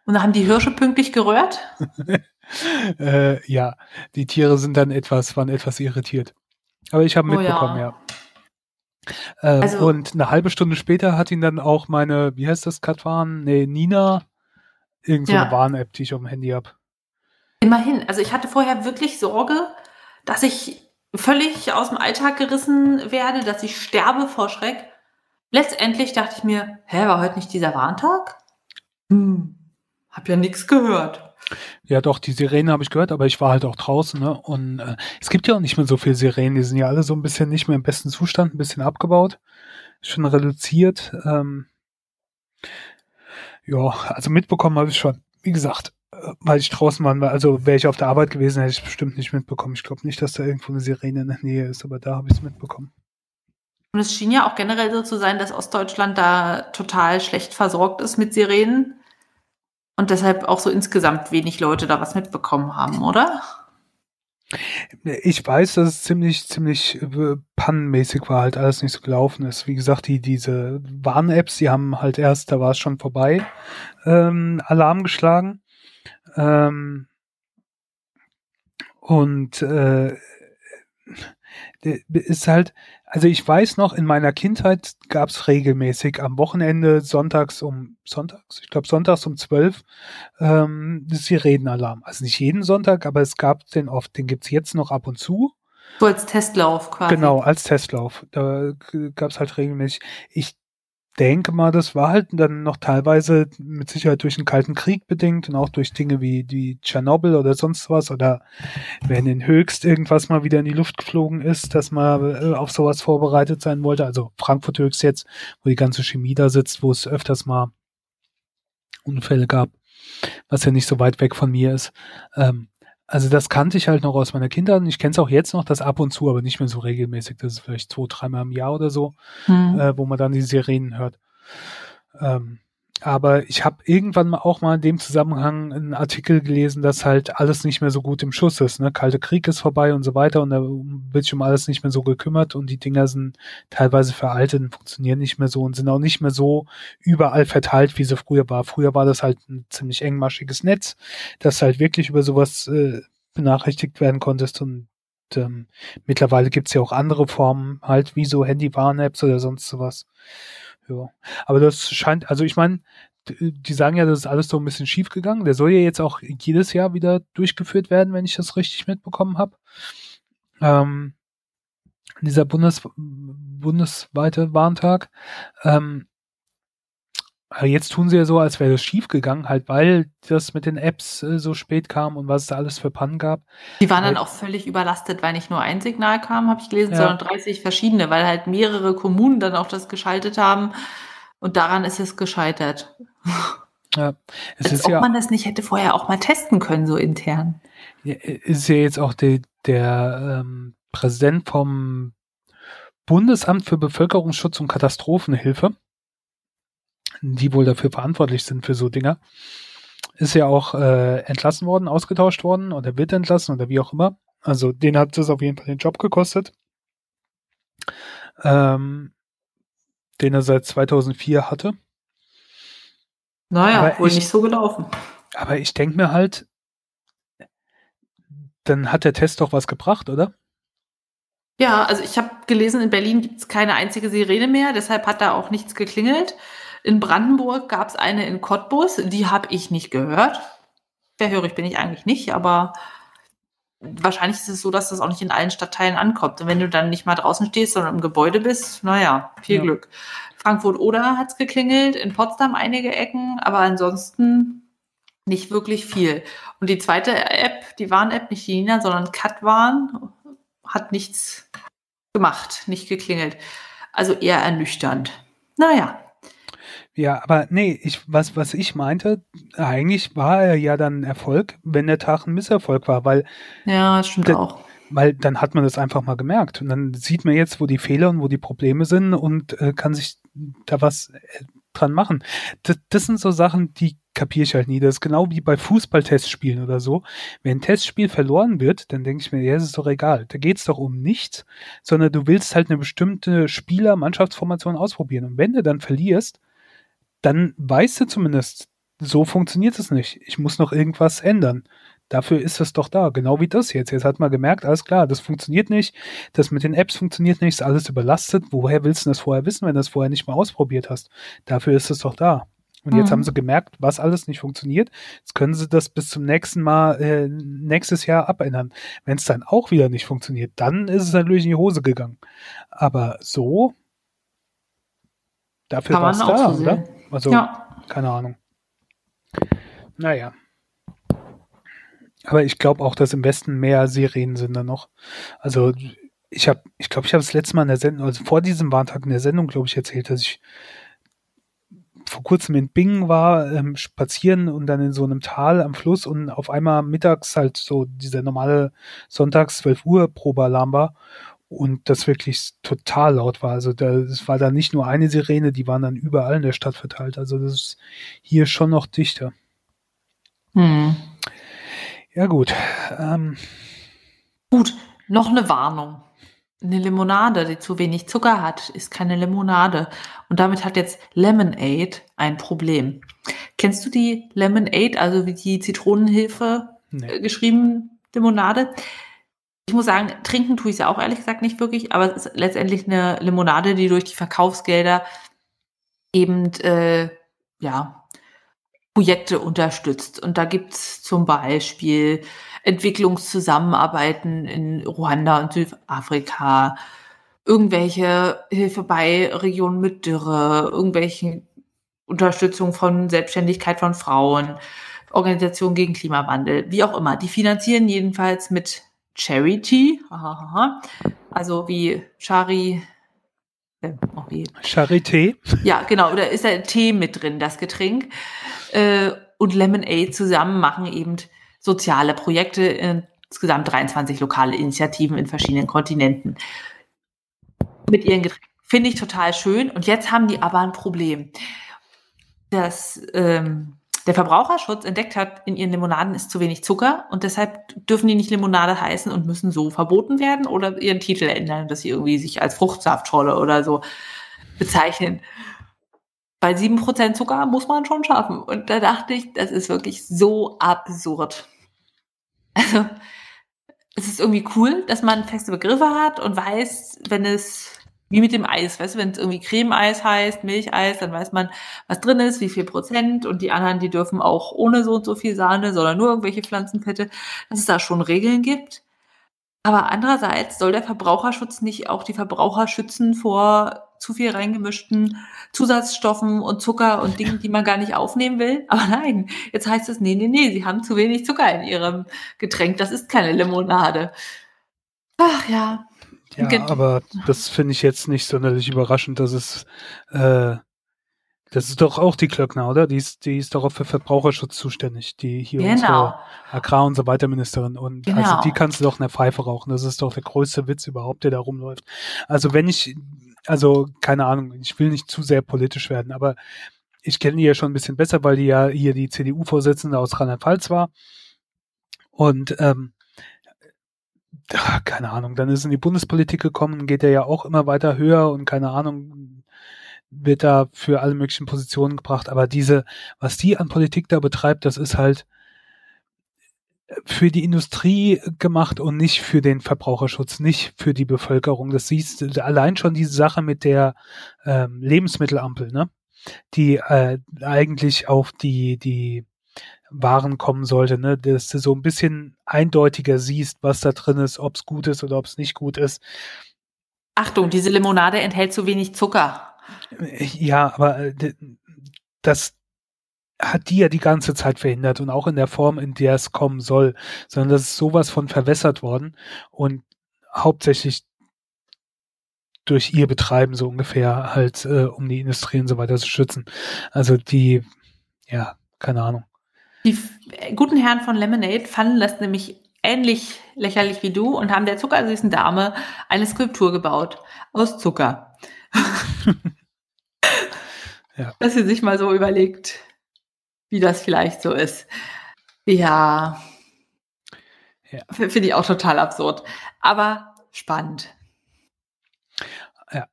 Und da haben die Hirsche pünktlich gerührt? äh, ja, die Tiere sind dann etwas, waren etwas irritiert. Aber ich habe oh, mitbekommen, ja. ja. Äh, also, und eine halbe Stunde später hat ihn dann auch meine, wie heißt das, Katwan? Nee, Nina, irgend so ja. eine Warn-App, die ich auf dem Handy habe. Immerhin. Also ich hatte vorher wirklich Sorge, dass ich völlig aus dem Alltag gerissen werde, dass ich sterbe vor Schreck. Letztendlich dachte ich mir, hä, war heute nicht dieser Warntag? Hm, hab ja nichts gehört. Ja, doch, die Sirene habe ich gehört, aber ich war halt auch draußen, ne? Und äh, es gibt ja auch nicht mehr so viele Sirenen, die sind ja alle so ein bisschen nicht mehr im besten Zustand, ein bisschen abgebaut, schon reduziert. Ähm, ja, also mitbekommen habe ich schon. Wie gesagt, äh, weil ich draußen war, also wäre ich auf der Arbeit gewesen, hätte ich es bestimmt nicht mitbekommen. Ich glaube nicht, dass da irgendwo eine Sirene in der Nähe ist, aber da habe ich es mitbekommen. Und es schien ja auch generell so zu sein, dass Ostdeutschland da total schlecht versorgt ist mit Sirenen und deshalb auch so insgesamt wenig Leute da was mitbekommen haben, oder? Ich weiß, dass es ziemlich, ziemlich äh, pannenmäßig war, halt alles nicht so gelaufen ist. Wie gesagt, die, diese Warn-Apps, die haben halt erst, da war es schon vorbei, ähm, Alarm geschlagen. Ähm, und äh, ist halt, also ich weiß noch, in meiner Kindheit gab es regelmäßig am Wochenende sonntags um sonntags, ich glaube sonntags um zwölf, ähm, Sirenenalarm. Also nicht jeden Sonntag, aber es gab den oft, den gibt's jetzt noch ab und zu. So als Testlauf quasi. Genau, als Testlauf. Da gab's halt regelmäßig. Ich denke mal, das war halt dann noch teilweise mit Sicherheit durch den Kalten Krieg bedingt und auch durch Dinge wie die Tschernobyl oder sonst was oder wenn in Höchst irgendwas mal wieder in die Luft geflogen ist, dass man äh, auf sowas vorbereitet sein wollte. Also Frankfurt Höchst jetzt, wo die ganze Chemie da sitzt, wo es öfters mal Unfälle gab, was ja nicht so weit weg von mir ist. Ähm, also das kannte ich halt noch aus meiner Kindheit und ich kenne es auch jetzt noch, das ab und zu, aber nicht mehr so regelmäßig. Das ist vielleicht zwei, dreimal im Jahr oder so, mhm. äh, wo man dann die Sirenen hört. Ähm, aber ich habe irgendwann mal auch mal in dem Zusammenhang einen Artikel gelesen, dass halt alles nicht mehr so gut im Schuss ist. Ne? Kalte Krieg ist vorbei und so weiter und da wird sich um alles nicht mehr so gekümmert und die Dinger sind teilweise veraltet und funktionieren nicht mehr so und sind auch nicht mehr so überall verteilt, wie sie früher war. Früher war das halt ein ziemlich engmaschiges Netz, das halt wirklich über sowas äh, benachrichtigt werden konntest und ähm, mittlerweile gibt's ja auch andere Formen, halt wie so Handy-Warn-Apps oder sonst sowas. Ja. Aber das scheint, also ich meine, die sagen ja, das ist alles so ein bisschen schief gegangen. Der soll ja jetzt auch jedes Jahr wieder durchgeführt werden, wenn ich das richtig mitbekommen habe. Ähm, dieser Bundes, bundesweite Warntag. Ähm, Aber jetzt tun sie ja so, als wäre das schief gegangen, halt weil das mit den Apps äh, so spät kam und was es da alles für Pannen gab. Die waren weil, dann auch völlig überlastet, weil nicht nur ein Signal kam, habe ich gelesen, ja. sondern 30 verschiedene, weil halt mehrere Kommunen dann auch das geschaltet haben und daran ist es gescheitert. Ja, es Als ist ob ja, man das nicht hätte vorher auch mal testen können, so intern. Ja, ist ja jetzt auch die, der ähm, Präsident vom Bundesamt für Bevölkerungsschutz und Katastrophenhilfe die wohl dafür verantwortlich sind für so Dinger, ist ja auch äh, entlassen worden, ausgetauscht worden oder wird entlassen oder wie auch immer. Also den hat es auf jeden Fall den Job gekostet, ähm, den er seit 2004 hatte. Naja, aber wohl ich, nicht so gelaufen. Aber ich denke mir halt, dann hat der Test doch was gebracht, oder? Ja, also ich habe gelesen, in Berlin gibt es keine einzige Sirene mehr, deshalb hat da auch nichts geklingelt. In Brandenburg gab es eine in Cottbus, die habe ich nicht gehört. Verhörig bin ich eigentlich nicht, aber wahrscheinlich ist es so, dass das auch nicht in allen Stadtteilen ankommt. Und wenn du dann nicht mal draußen stehst, sondern im Gebäude bist, naja, viel ja. Glück. Frankfurt-Oder hat es geklingelt, in Potsdam einige Ecken, aber ansonsten nicht wirklich viel. Und die zweite App, die Warn-App, nicht die Nina, sondern Katwarn, hat nichts gemacht, nicht geklingelt. Also eher ernüchternd. Naja, ja, aber nee, ich, was, was ich meinte, eigentlich war er ja dann Erfolg, wenn der Tag ein Misserfolg war, weil. Ja, stimmt der, auch. Weil dann hat man das einfach mal gemerkt. Und dann sieht man jetzt, wo die Fehler und wo die Probleme sind und äh, kann sich da was äh, dran machen. Das, das sind so Sachen, die kapiere ich halt nie. Das ist genau wie bei Fußballtestspielen oder so. Wenn ein Testspiel verloren wird, dann denke ich mir, ja, es ist doch egal. Da geht es doch um nichts, sondern du willst halt eine bestimmte Spieler-Mannschaftsformation ausprobieren. Und wenn du dann verlierst, dann weißt du zumindest, so funktioniert es nicht. Ich muss noch irgendwas ändern. Dafür ist es doch da, genau wie das jetzt. Jetzt hat man gemerkt, alles klar, das funktioniert nicht, das mit den Apps funktioniert nicht, ist alles überlastet. Woher willst du das vorher wissen, wenn du das vorher nicht mal ausprobiert hast? Dafür ist es doch da. Und jetzt mhm. haben sie gemerkt, was alles nicht funktioniert. Jetzt können sie das bis zum nächsten Mal, äh, nächstes Jahr abändern. Wenn es dann auch wieder nicht funktioniert, dann ist es natürlich in die Hose gegangen. Aber so, dafür war es da, so oder? Also, ja. keine Ahnung. Naja. Aber ich glaube auch, dass im Westen mehr Serien sind da noch. Also ich habe, ich glaube, ich habe das letzte Mal in der Sendung, also vor diesem Warntag in der Sendung, glaube ich, erzählt, dass ich vor kurzem in Bingen war, ähm, spazieren und dann in so einem Tal am Fluss und auf einmal mittags halt so dieser normale Sonntags 12 Uhr Probealarm war und das wirklich total laut war. Also da, es war da nicht nur eine Sirene, die waren dann überall in der Stadt verteilt. Also das ist hier schon noch dichter. Hm. Ja gut. Ähm. Gut, noch eine Warnung. Eine Limonade, die zu wenig Zucker hat, ist keine Limonade. Und damit hat jetzt Lemonade ein Problem. Kennst du die Lemonade, also wie die Zitronenhilfe nee. äh, geschrieben, Limonade? Ich muss sagen, trinken tue ich es ja auch ehrlich gesagt nicht wirklich, aber es ist letztendlich eine Limonade, die durch die Verkaufsgelder eben äh, ja, Projekte unterstützt. Und da gibt es zum Beispiel Entwicklungszusammenarbeiten in Ruanda und Südafrika, irgendwelche Hilfe bei Regionen mit Dürre, irgendwelche Unterstützung von Selbstständigkeit von Frauen, Organisationen gegen Klimawandel, wie auch immer. Die finanzieren jedenfalls mit Charity, also wie Chari, äh, oh Charité. Ja, genau, da ist der Tee mit drin, das Getränk. Äh, und Lemonade zusammen machen eben soziale Projekte, insgesamt 23 lokale Initiativen in verschiedenen Kontinenten. Mit ihren Getränken. Finde ich total schön. Und jetzt haben die aber ein Problem. Das ähm, der Verbraucherschutz entdeckt hat, in ihren Limonaden ist zu wenig Zucker und deshalb dürfen die nicht Limonade heißen und müssen so verboten werden oder ihren Titel ändern, dass sie irgendwie sich als Fruchtsaftschorle oder so bezeichnen. Bei sieben Prozent Zucker muss man schon schaffen. Und da dachte ich, das ist wirklich so absurd. Also, es ist irgendwie cool, dass man feste Begriffe hat und weiß, wenn es wie mit dem Eis, weißt du, wenn es irgendwie Cremeeis heißt, Milcheis, dann weiß man, was drin ist, wie viel Prozent und die anderen, die dürfen auch ohne so und so viel Sahne, sondern nur irgendwelche Pflanzenfette, dass es da schon Regeln gibt. Aber andererseits soll der Verbraucherschutz nicht auch die Verbraucher schützen vor zu viel reingemischten Zusatzstoffen und Zucker und Dingen, die man gar nicht aufnehmen will. Aber nein, jetzt heißt es, nee, nee, nee, sie haben zu wenig Zucker in ihrem Getränk. Das ist keine Limonade. Ach ja. Ja, aber das finde ich jetzt nicht sonderlich überraschend, dass es äh, das ist doch auch die Klöckner, oder? Die ist, die ist doch auch für Verbraucherschutz zuständig, die hier genau. unsere Agrar- und so weiter Ministerin. Und genau. also die kannst du doch in der Pfeife rauchen. Das ist doch der größte Witz überhaupt, der da rumläuft. Also wenn ich, also keine Ahnung, ich will nicht zu sehr politisch werden, aber ich kenne die ja schon ein bisschen besser, weil die ja hier die CDU-Vorsitzende aus Rheinland-Pfalz war. Und ähm, keine Ahnung, dann ist in die Bundespolitik gekommen, geht er ja auch immer weiter höher und keine Ahnung, wird da für alle möglichen Positionen gebracht. Aber diese, was die an Politik da betreibt, das ist halt für die Industrie gemacht und nicht für den Verbraucherschutz, nicht für die Bevölkerung. Das siehst du allein schon diese Sache mit der ähm, Lebensmittelampel, ne? Die äh, eigentlich auf die, die Waren kommen sollte, ne? Dass du so ein bisschen eindeutiger siehst, was da drin ist, ob es gut ist oder ob es nicht gut ist. Achtung, diese Limonade enthält zu wenig Zucker. Ja, aber äh, das hat die ja die ganze Zeit verhindert und auch in der Form, in der es kommen soll, sondern das ist sowas von verwässert worden und hauptsächlich durch ihr Betreiben so ungefähr halt, äh, um die Industrie und so weiter zu schützen. Also die, ja, keine Ahnung. Die guten Herren von Lemonade fanden das nämlich ähnlich lächerlich wie du und haben der zuckersüßen Dame eine Skulptur gebaut aus Zucker. ja. Dass sie sich mal so überlegt, wie das vielleicht so ist. Ja. ja. Finde ich auch total absurd. Aber spannend. Ja.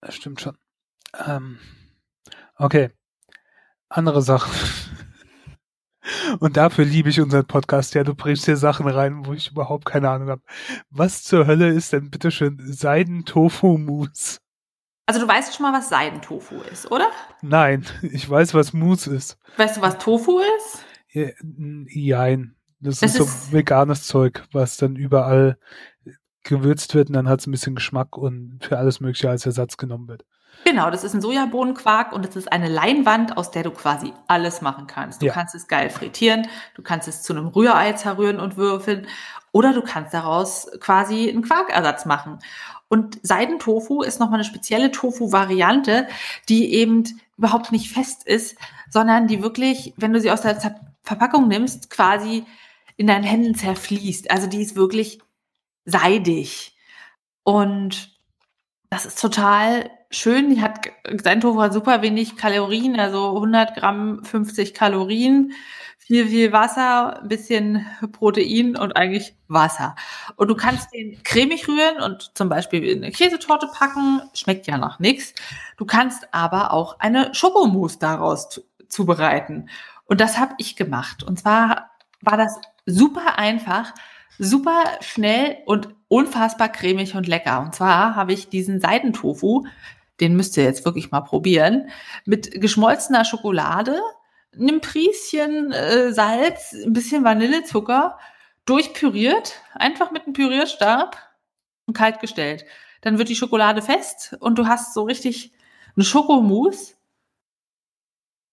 Das stimmt schon. Ähm, okay. Andere Sachen. Und dafür liebe ich unseren Podcast. Ja, du bringst hier Sachen rein, wo ich überhaupt keine Ahnung habe. Was zur Hölle ist denn bitteschön Seiden-Tofu-Mousse? Also du weißt schon mal, was Seidentofu ist, oder? Nein, ich weiß, was Mousse ist. Weißt du, was Tofu ist? Ja, nein. Das, das ist, ist so veganes Zeug, was dann überall gewürzt wird und dann hat es ein bisschen Geschmack und für alles Mögliche als Ersatz genommen wird. Genau, das ist ein Sojabohnenquark und es ist eine Leinwand, aus der du quasi alles machen kannst. Du ja. kannst es geil frittieren, du kannst es zu einem Rührei zerrühren und würfeln oder du kannst daraus quasi einen Quarkersatz machen. Und Seidentofu ist nochmal eine spezielle Tofu-Variante, die eben überhaupt nicht fest ist, sondern die wirklich, wenn du sie aus der Verpackung nimmst, quasi in deinen Händen zerfließt. Also die ist wirklich seidig. Und das ist total schön. Die hat, Seidentofu hat super wenig Kalorien, also 100 Gramm 50 Kalorien viel, viel Wasser, bisschen Protein und eigentlich Wasser. Und du kannst den cremig rühren und zum Beispiel in eine Käsetorte packen. Schmeckt ja nach nichts. Du kannst aber auch eine Schokomousse daraus zubereiten. Und das habe ich gemacht. Und zwar war das super einfach, super schnell und unfassbar cremig und lecker. Und zwar habe ich diesen Seidentofu, den müsst ihr jetzt wirklich mal probieren, mit geschmolzener Schokolade, einem Prieschen äh, Salz, ein bisschen Vanillezucker, durchpüriert, einfach mit einem Pürierstab und kalt gestellt. Dann wird die Schokolade fest und du hast so richtig eine Schokomousse.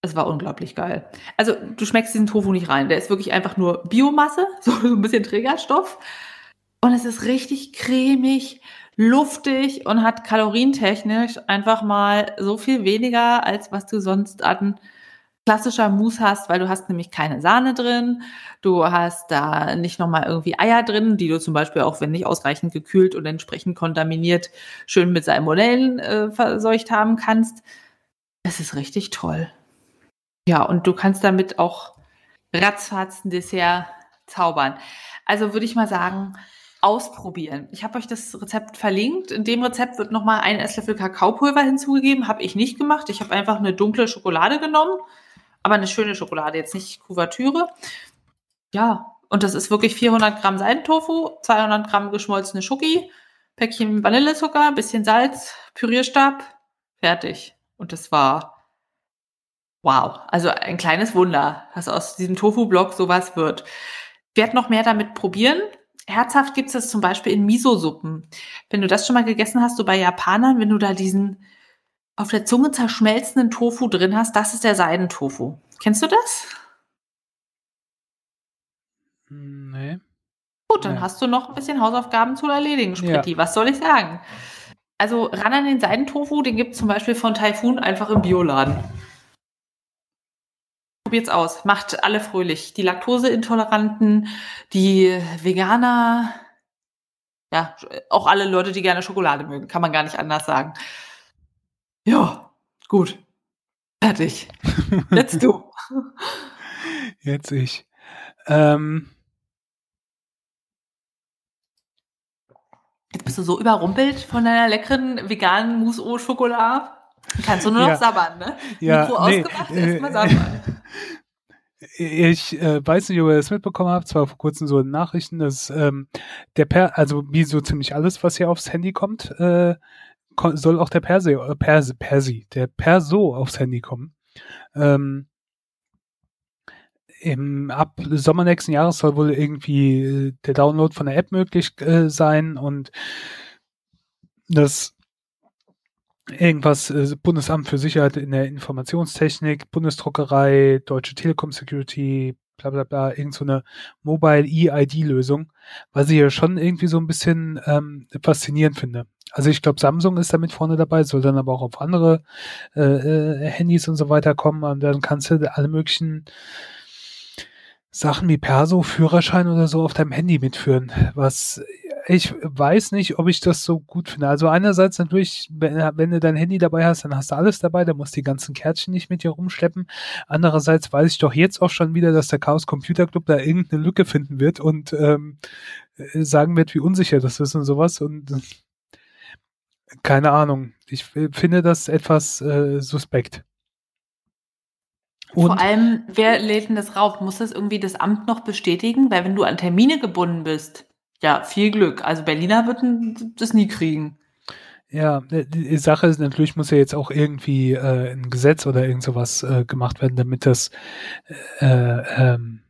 Es war unglaublich geil. Also du schmeckst diesen Tofu nicht rein. Der ist wirklich einfach nur Biomasse, so ein bisschen Trägerstoff. Und es ist richtig cremig, luftig und hat kalorientechnisch einfach mal so viel weniger, als was du sonst an klassischer Mousse hast, weil du hast nämlich keine Sahne drin, du hast da nicht nochmal irgendwie Eier drin, die du zum Beispiel auch, wenn nicht ausreichend gekühlt und entsprechend kontaminiert, schön mit Salmonellen äh, verseucht haben kannst. Es ist richtig toll. Ja, und du kannst damit auch ratzfatz ein Dessert zaubern. Also würde ich mal sagen, ausprobieren. Ich habe euch das Rezept verlinkt. In dem Rezept wird nochmal ein Esslöffel Kakaopulver hinzugegeben. Habe ich nicht gemacht. Ich habe einfach eine dunkle Schokolade genommen, aber eine schöne Schokolade, jetzt nicht Kuvertüre. Ja, und das ist wirklich 400 Gramm Seidentofu, 200 Gramm geschmolzene Schoki, Päckchen Vanillezucker, bisschen Salz, Pürierstab, fertig. Und das war wow, also ein kleines Wunder, dass aus diesem Tofu-Block sowas wird. Ich werde noch mehr damit probieren. Herzhaft gibt es das zum Beispiel in Miso-Suppen. Wenn du das schon mal gegessen hast, so bei Japanern, wenn du da diesen auf der Zunge zerschmelzenden Tofu drin hast, das ist der Seidentofu. Kennst du das? Nee. Gut, dann nee. hast du noch ein bisschen Hausaufgaben zu erledigen, Spritti. Ja. Was soll ich sagen? Also ran an den Seidentofu, den gibt es zum Beispiel von Typhoon einfach im Bioladen. Probiert's aus. Macht alle fröhlich. Die Laktoseintoleranten, die Veganer, ja, auch alle Leute, die gerne Schokolade mögen. Kann man gar nicht anders sagen. Ja, gut. Fertig. Jetzt du. Jetzt ich. Ähm, Jetzt bist du so überrumpelt von deiner leckeren veganen Mousse au Chocolat. Kannst du nur noch ja. sabbern, ne? Ja, Mikro nee, ausgemacht, äh, erstmal sabbern. Ich äh, weiß nicht, ob ihr das mitbekommen habt, zwar vor kurzem so in Nachrichten, dass ähm, der Per, also wie so ziemlich alles, was hier aufs Handy kommt, äh, soll auch der Perse, äh, Perse, Persi, der Perso aufs Handy kommen. Ähm, im, ab Sommer nächsten Jahres soll wohl irgendwie äh, der Download von der App möglich äh, sein und das irgendwas äh, Bundesamt für Sicherheit in der Informationstechnik, Bundesdruckerei, Deutsche Telekom Security, bla bla bla, irgend so Mobile EID-Lösung, was ich ja schon irgendwie so ein bisschen ähm, faszinierend finde. Also ich glaube, Samsung ist damit vorne dabei, soll dann aber auch auf andere äh, äh, Handys und so weiter kommen und dann kannst du alle möglichen Sachen wie Perso, Führerschein oder so auf deinem Handy mitführen, was ich weiß nicht, ob ich das so gut finde. Also einerseits natürlich, wenn, wenn, du dein Handy dabei hast, dann hast du alles dabei, dann musst du die ganzen Kärtchen nicht mit dir rumschleppen. Andererseits weiß ich doch jetzt auch schon wieder, dass der Chaos Computer Club da irgendeine Lücke finden wird und ähm, sagen wird, wie unsicher das ist und sowas. Und keine Ahnung. Ich finde das etwas äh, suspekt. Und Vor allem, wer lädt denn das rauf? Muss das irgendwie das Amt noch bestätigen? Weil wenn du an Termine gebunden bist, ja, viel Glück. Also Berliner würden das nie kriegen. Ja, die Sache ist natürlich, muss ja jetzt auch irgendwie äh, ein Gesetz oder irgend sowas äh, gemacht werden, damit das äh, ähm,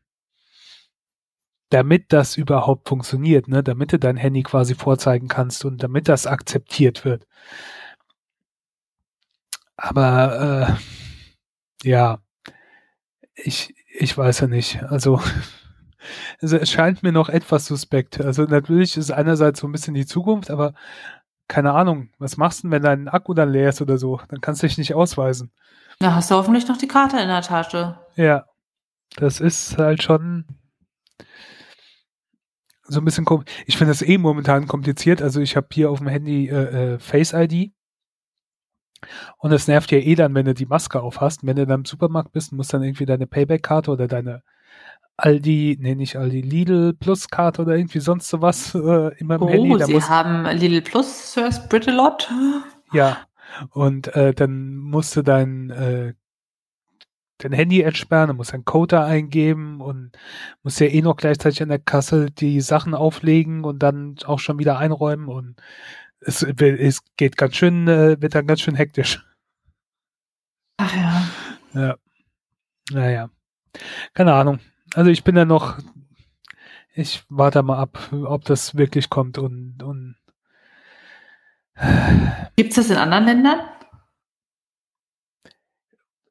damit das überhaupt funktioniert, ne? damit du dein Handy quasi vorzeigen kannst und damit das akzeptiert wird. Aber äh, ja, ich, ich weiß ja nicht. Also, also es scheint mir noch etwas suspekt. Also natürlich ist einerseits so ein bisschen die Zukunft, aber keine Ahnung, was machst du denn, wenn dein Akku dann leer ist oder so? Dann kannst du dich nicht ausweisen. Da hast du hoffentlich noch die Karte in der Tasche. Ja, das ist halt schon so ein bisschen komisch. Ich finde das eh momentan kompliziert. Also ich habe hier auf dem Handy äh, äh, Face ID und es nervt ja eh dann, wenn du die Maske aufhast. Wenn du dann im Supermarkt bist, musst dann irgendwie deine Payback-Karte oder deine Aldi, nee, nicht Aldi, Lidl Plus-Karte oder irgendwie sonst sowas äh, in meinem oh, Handy. Da Sie haben Lidl Plus, Sir Britalot. Ja, und äh, dann musst du dein, äh, dein Handy entsperren, du musst einen Code da eingeben und musst ja eh noch gleichzeitig an der Kasse die Sachen auflegen und dann auch schon wieder einräumen und es, es geht ganz schön, äh, wird dann ganz schön hektisch. Ach ja. Ja. Naja. Keine Ahnung. Also ich bin da noch, ich warte mal ab, ob das wirklich kommt und, und Gibt es das in anderen Ländern?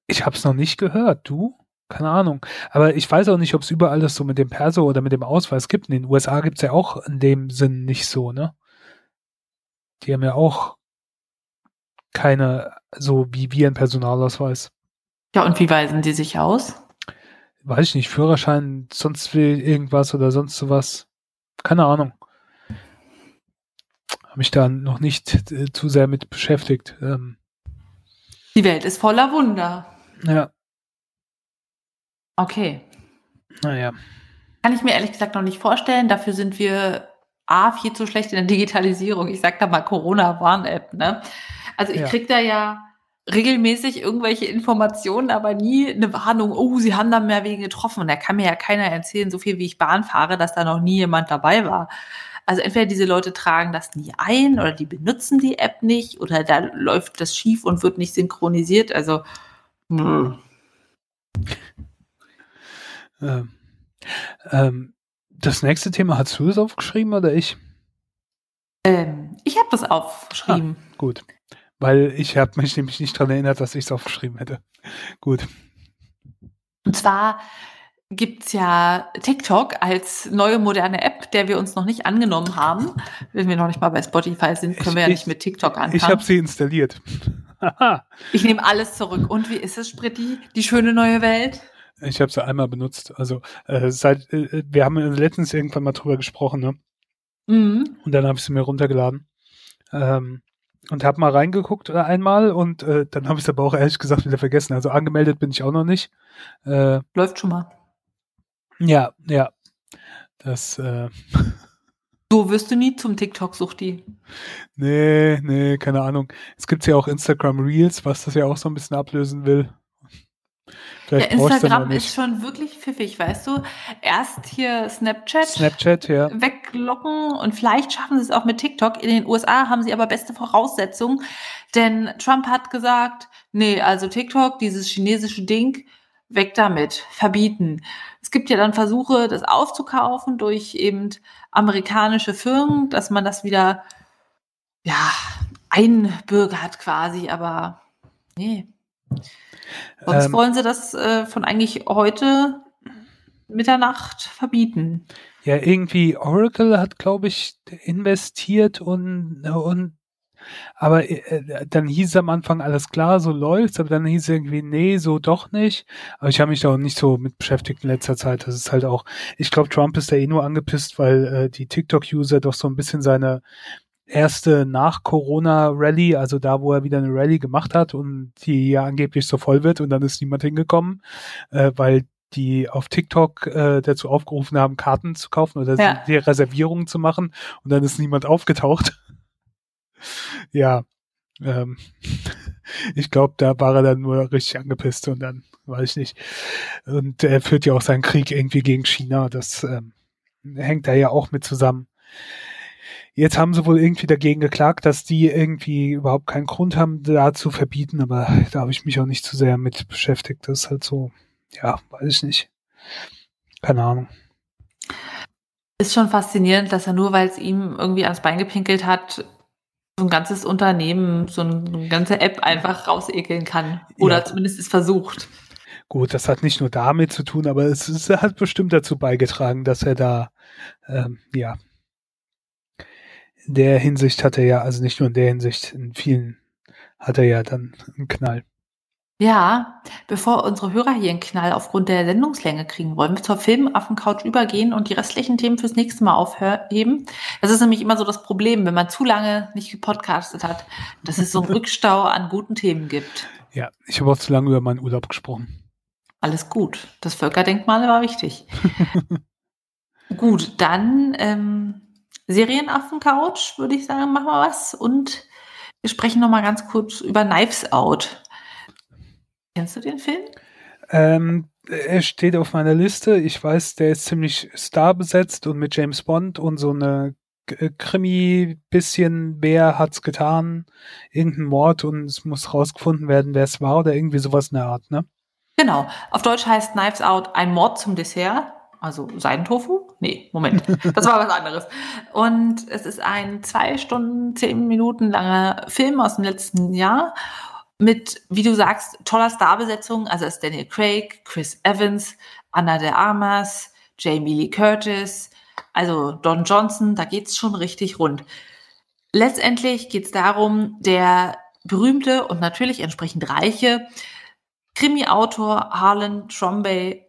Ich habe es noch nicht gehört. Du? Keine Ahnung. Aber ich weiß auch nicht, ob es überall das so mit dem Perso oder mit dem Ausweis gibt. In den USA gibt es ja auch in dem Sinn nicht so, ne? Die haben ja auch keine, so wie wir ein Personalausweis. Ja, und wie weisen die sich aus? Weiß ich nicht, Führerschein, sonst will irgendwas oder sonst sowas. Keine Ahnung. Habe mich da noch nicht äh, zu sehr mit beschäftigt. Ähm, die Welt ist voller Wunder. Ja. Okay. Naja. Kann ich mir ehrlich gesagt noch nicht vorstellen. Dafür sind wir A, viel zu schlecht in der Digitalisierung. Ich sag da mal Corona-Warn-App, ne? Also ich ja. krieg da ja regelmäßig irgendwelche Informationen, aber nie eine Warnung, oh, sie haben da mehr wegen getroffen. Und da kann mir ja keiner erzählen, so viel wie ich Bahn fahre, dass da noch nie jemand dabei war. Also entweder diese Leute tragen das nie ein oder die benutzen die App nicht oder da läuft das schief und wird nicht synchronisiert. Also ähm, ähm, Das nächste Thema, hast du es aufgeschrieben oder ich? Ähm, ich habe das aufgeschrieben. Ah, gut. Weil ich habe mich nämlich nicht daran erinnert, dass ich es aufgeschrieben hätte. Gut. Und zwar gibt es ja TikTok als neue moderne App, der wir uns noch nicht angenommen haben. Wenn wir noch nicht mal bei Spotify sind, können ich, wir ja nicht mit TikTok anfangen. Ich habe sie installiert. ich nehme alles zurück. Und wie ist es, Spritti? Die schöne neue Welt? Ich habe sie einmal benutzt. Also äh, seit äh, wir haben letztens irgendwann mal drüber gesprochen, ne? Mhm. Und dann habe ich sie mir runtergeladen. Ähm, und habe mal reingeguckt äh, einmal und äh, dann habe ich es aber auch ehrlich gesagt wieder vergessen. Also angemeldet bin ich auch noch nicht. Äh, Läuft schon mal. Ja, ja. Das. Äh, so wirst du nie zum TikTok-Suchti. Nee, nee, keine Ahnung. Es gibt ja auch Instagram Reels, was das ja auch so ein bisschen ablösen will. Vielleicht ja, Instagram ist schon wirklich pfiffig, weißt du? Erst hier Snapchat, Snapchat ja. weglocken und vielleicht schaffen sie es auch mit TikTok. In den USA haben sie aber beste Voraussetzungen, denn Trump hat gesagt, nee, also TikTok, dieses chinesische Ding, weg damit, verbieten. Es gibt ja dann Versuche, das aufzukaufen durch eben amerikanische Firmen, dass man das wieder, ja, einbürgert quasi, aber nee. Sonst ähm, wollen sie das äh, von eigentlich heute Mitternacht verbieten. Ja, irgendwie Oracle hat, glaube ich, investiert und, und aber äh, dann hieß am Anfang alles klar, so läuft's, aber dann hieß irgendwie, nee, so doch nicht. Aber ich habe mich da auch nicht so mit beschäftigt in letzter Zeit. Das ist halt auch, ich glaube, Trump ist da eh nur angepisst, weil äh, die TikTok-User doch so ein bisschen seine erste Nach-Corona-Rally, also da, wo er wieder eine Rally gemacht hat und die ja angeblich so voll wird und dann ist niemand hingekommen, äh, weil die auf TikTok äh, dazu aufgerufen haben, Karten zu kaufen oder ja. die Reservierungen zu machen und dann ist niemand aufgetaucht ja, ähm, ich glaube, da war er dann nur richtig angepisst und dann weiß ich nicht. Und er führt ja auch seinen Krieg irgendwie gegen China. Das ähm, hängt da ja auch mit zusammen. Jetzt haben sie wohl irgendwie dagegen geklagt, dass die irgendwie überhaupt keinen Grund haben, da zu verbieten, aber da habe ich mich auch nicht zu sehr mit beschäftigt. Das ist halt so, ja, weiß ich nicht. Keine Ahnung. Ist schon faszinierend, dass er nur, weil es ihm irgendwie ans Bein gepinkelt hat, so ein ganzes Unternehmen, so eine ganze App einfach rausekeln kann. Oder ja. zumindest es versucht. Gut, das hat nicht nur damit zu tun, aber es, es hat bestimmt dazu beigetragen, dass er da, ähm, ja, der Hinsicht hat er ja, also nicht nur in der Hinsicht, in vielen hat er ja dann einen Knall. Ja, bevor unsere Hörer hier einen Knall aufgrund der Sendungslänge kriegen, wollen wir zur Filmaffen-Couch übergehen und die restlichen Themen fürs nächste Mal aufheben. Das ist nämlich immer so das Problem, wenn man zu lange nicht gepodcastet hat, dass es so einen Rückstau an guten Themen gibt. Ja, ich habe auch zu lange über meinen Urlaub gesprochen. Alles gut. Das Völkerdenkmal war wichtig. gut, dann ähm, Serienaffen-Couch, würde ich sagen, machen wir was. Und wir sprechen noch mal ganz kurz über Knives Out. Kennst du den Film? Ähm, er steht auf meiner Liste. Ich weiß, der ist ziemlich starbesetzt und mit James Bond und so eine äh, Krimi bisschen, wer hat's getan, irgendein Mord und es muss rausgefunden werden, wer es war oder irgendwie sowas in der Art, ne? Genau. Auf Deutsch heißt Knives Out ein Mord zum Dessert. Also Seidentofu? Nee, Moment. Das war was anderes. Und es ist ein zwei Stunden, zehn Minuten langer Film aus dem letzten Jahr mit, wie du sagst, toller Starbesetzung. Also ist Daniel Craig, Chris Evans, Anna de Armas, Jamie Lee Curtis, also Don Johnson, da geht's schon richtig rund. Letztendlich geht's darum, der berühmte und natürlich entsprechend reiche Krimi-Autor Harlan Trombay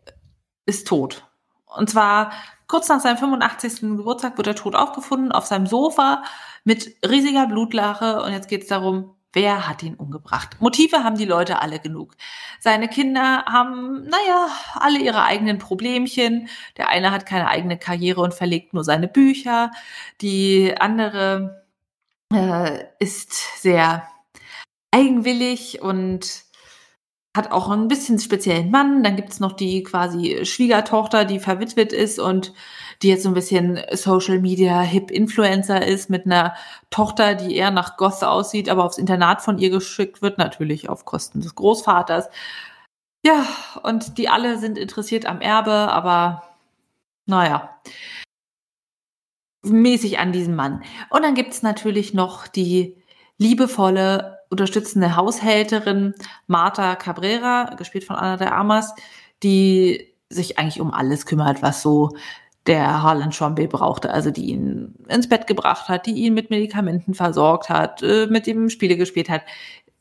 ist tot. Und zwar kurz nach seinem 85. Geburtstag wird er tot aufgefunden auf seinem Sofa mit riesiger Blutlache. Und jetzt geht's darum, Wer hat ihn umgebracht? Motive haben die Leute alle genug. Seine Kinder haben, naja, alle ihre eigenen Problemchen. Der eine hat keine eigene Karriere und verlegt nur seine Bücher. Die andere äh, ist sehr eigenwillig und hat auch ein bisschen speziellen Mann. Dann gibt's noch die quasi Schwiegertochter, die verwitwet ist und die jetzt so ein bisschen Social Media Hip Influencer ist mit einer Tochter, die eher nach Goth aussieht, aber aufs Internat von ihr geschickt wird, natürlich auf Kosten des Großvaters. Ja, und die alle sind interessiert am Erbe, aber naja. mäßig an diesen Mann. Und dann gibt es natürlich noch die liebevolle, unterstützende Haushälterin Marta Cabrera, gespielt von Anna de Armas, die sich eigentlich um alles kümmert, was so der Harlan Schombe brauchte, also die ihn ins Bett gebracht hat, die ihn mit Medikamenten versorgt hat, äh, mit ihm Spiele gespielt hat,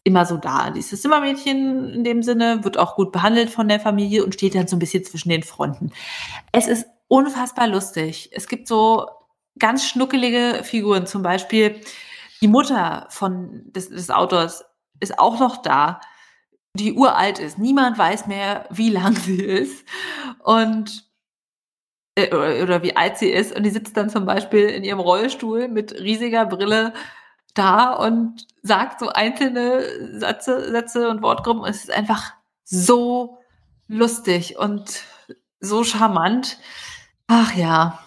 immer so da. Dieses Zimmermädchen in dem Sinne wird auch gut behandelt von der Familie und steht dann so ein bisschen zwischen den Fronten. Es ist unfassbar lustig. Es gibt so ganz schnuckelige Figuren, zum Beispiel die Mutter von des, des Autors ist auch noch da, die uralt ist. Niemand weiß mehr, wie lang sie ist. Und äh, oder, oder wie alt sie ist. Und die sitzt dann zum Beispiel in ihrem Rollstuhl mit riesiger Brille da und sagt so einzelne Sätze, Sätze und Wortgruppen. Es ist einfach so lustig und so charmant. Ach ja.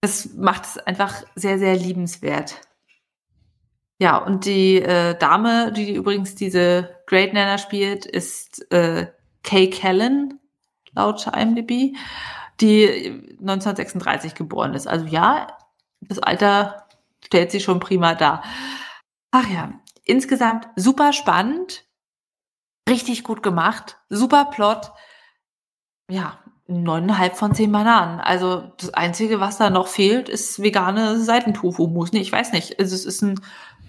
Es macht es einfach sehr, sehr liebenswert. Ja, und die äh, Dame, die übrigens diese Great Nana spielt, ist äh, Kay Kellen laut IMDb, die 1936 geboren ist. Also ja, das Alter stellt sie schon prima dar. Ach ja, insgesamt super spannend, richtig gut gemacht, super Plot. Ja, neuneinhalb von zehn Bananen. Also das Einzige, was da noch fehlt, ist vegane Seitentofu-Mousse. Nee, ich weiß nicht. Also es ist ein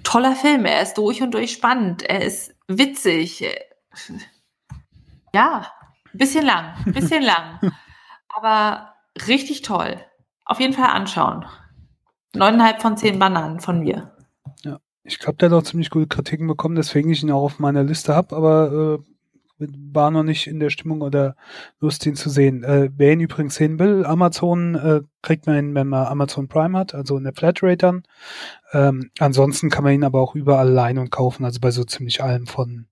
toller Film. Er ist durch und durch spannend. Er ist witzig. Ja, Bisschen lang, bisschen lang. Aber richtig toll. Auf jeden Fall anschauen. Neuneinhalb von zehn Bananen von mir. Ja, ich glaube, der hat auch ziemlich gute Kritiken bekommen, deswegen ich ihn auch auf meiner Liste habe, aber äh, war noch nicht in der Stimmung oder Lust, ihn zu sehen. Äh, wer ihn übrigens sehen will, Amazon äh, kriegt man ihn, wenn man Amazon Prime hat, also in der Flatrate dann. Ähm, ansonsten kann man ihn aber auch überall leihen und kaufen, also bei so ziemlich allem von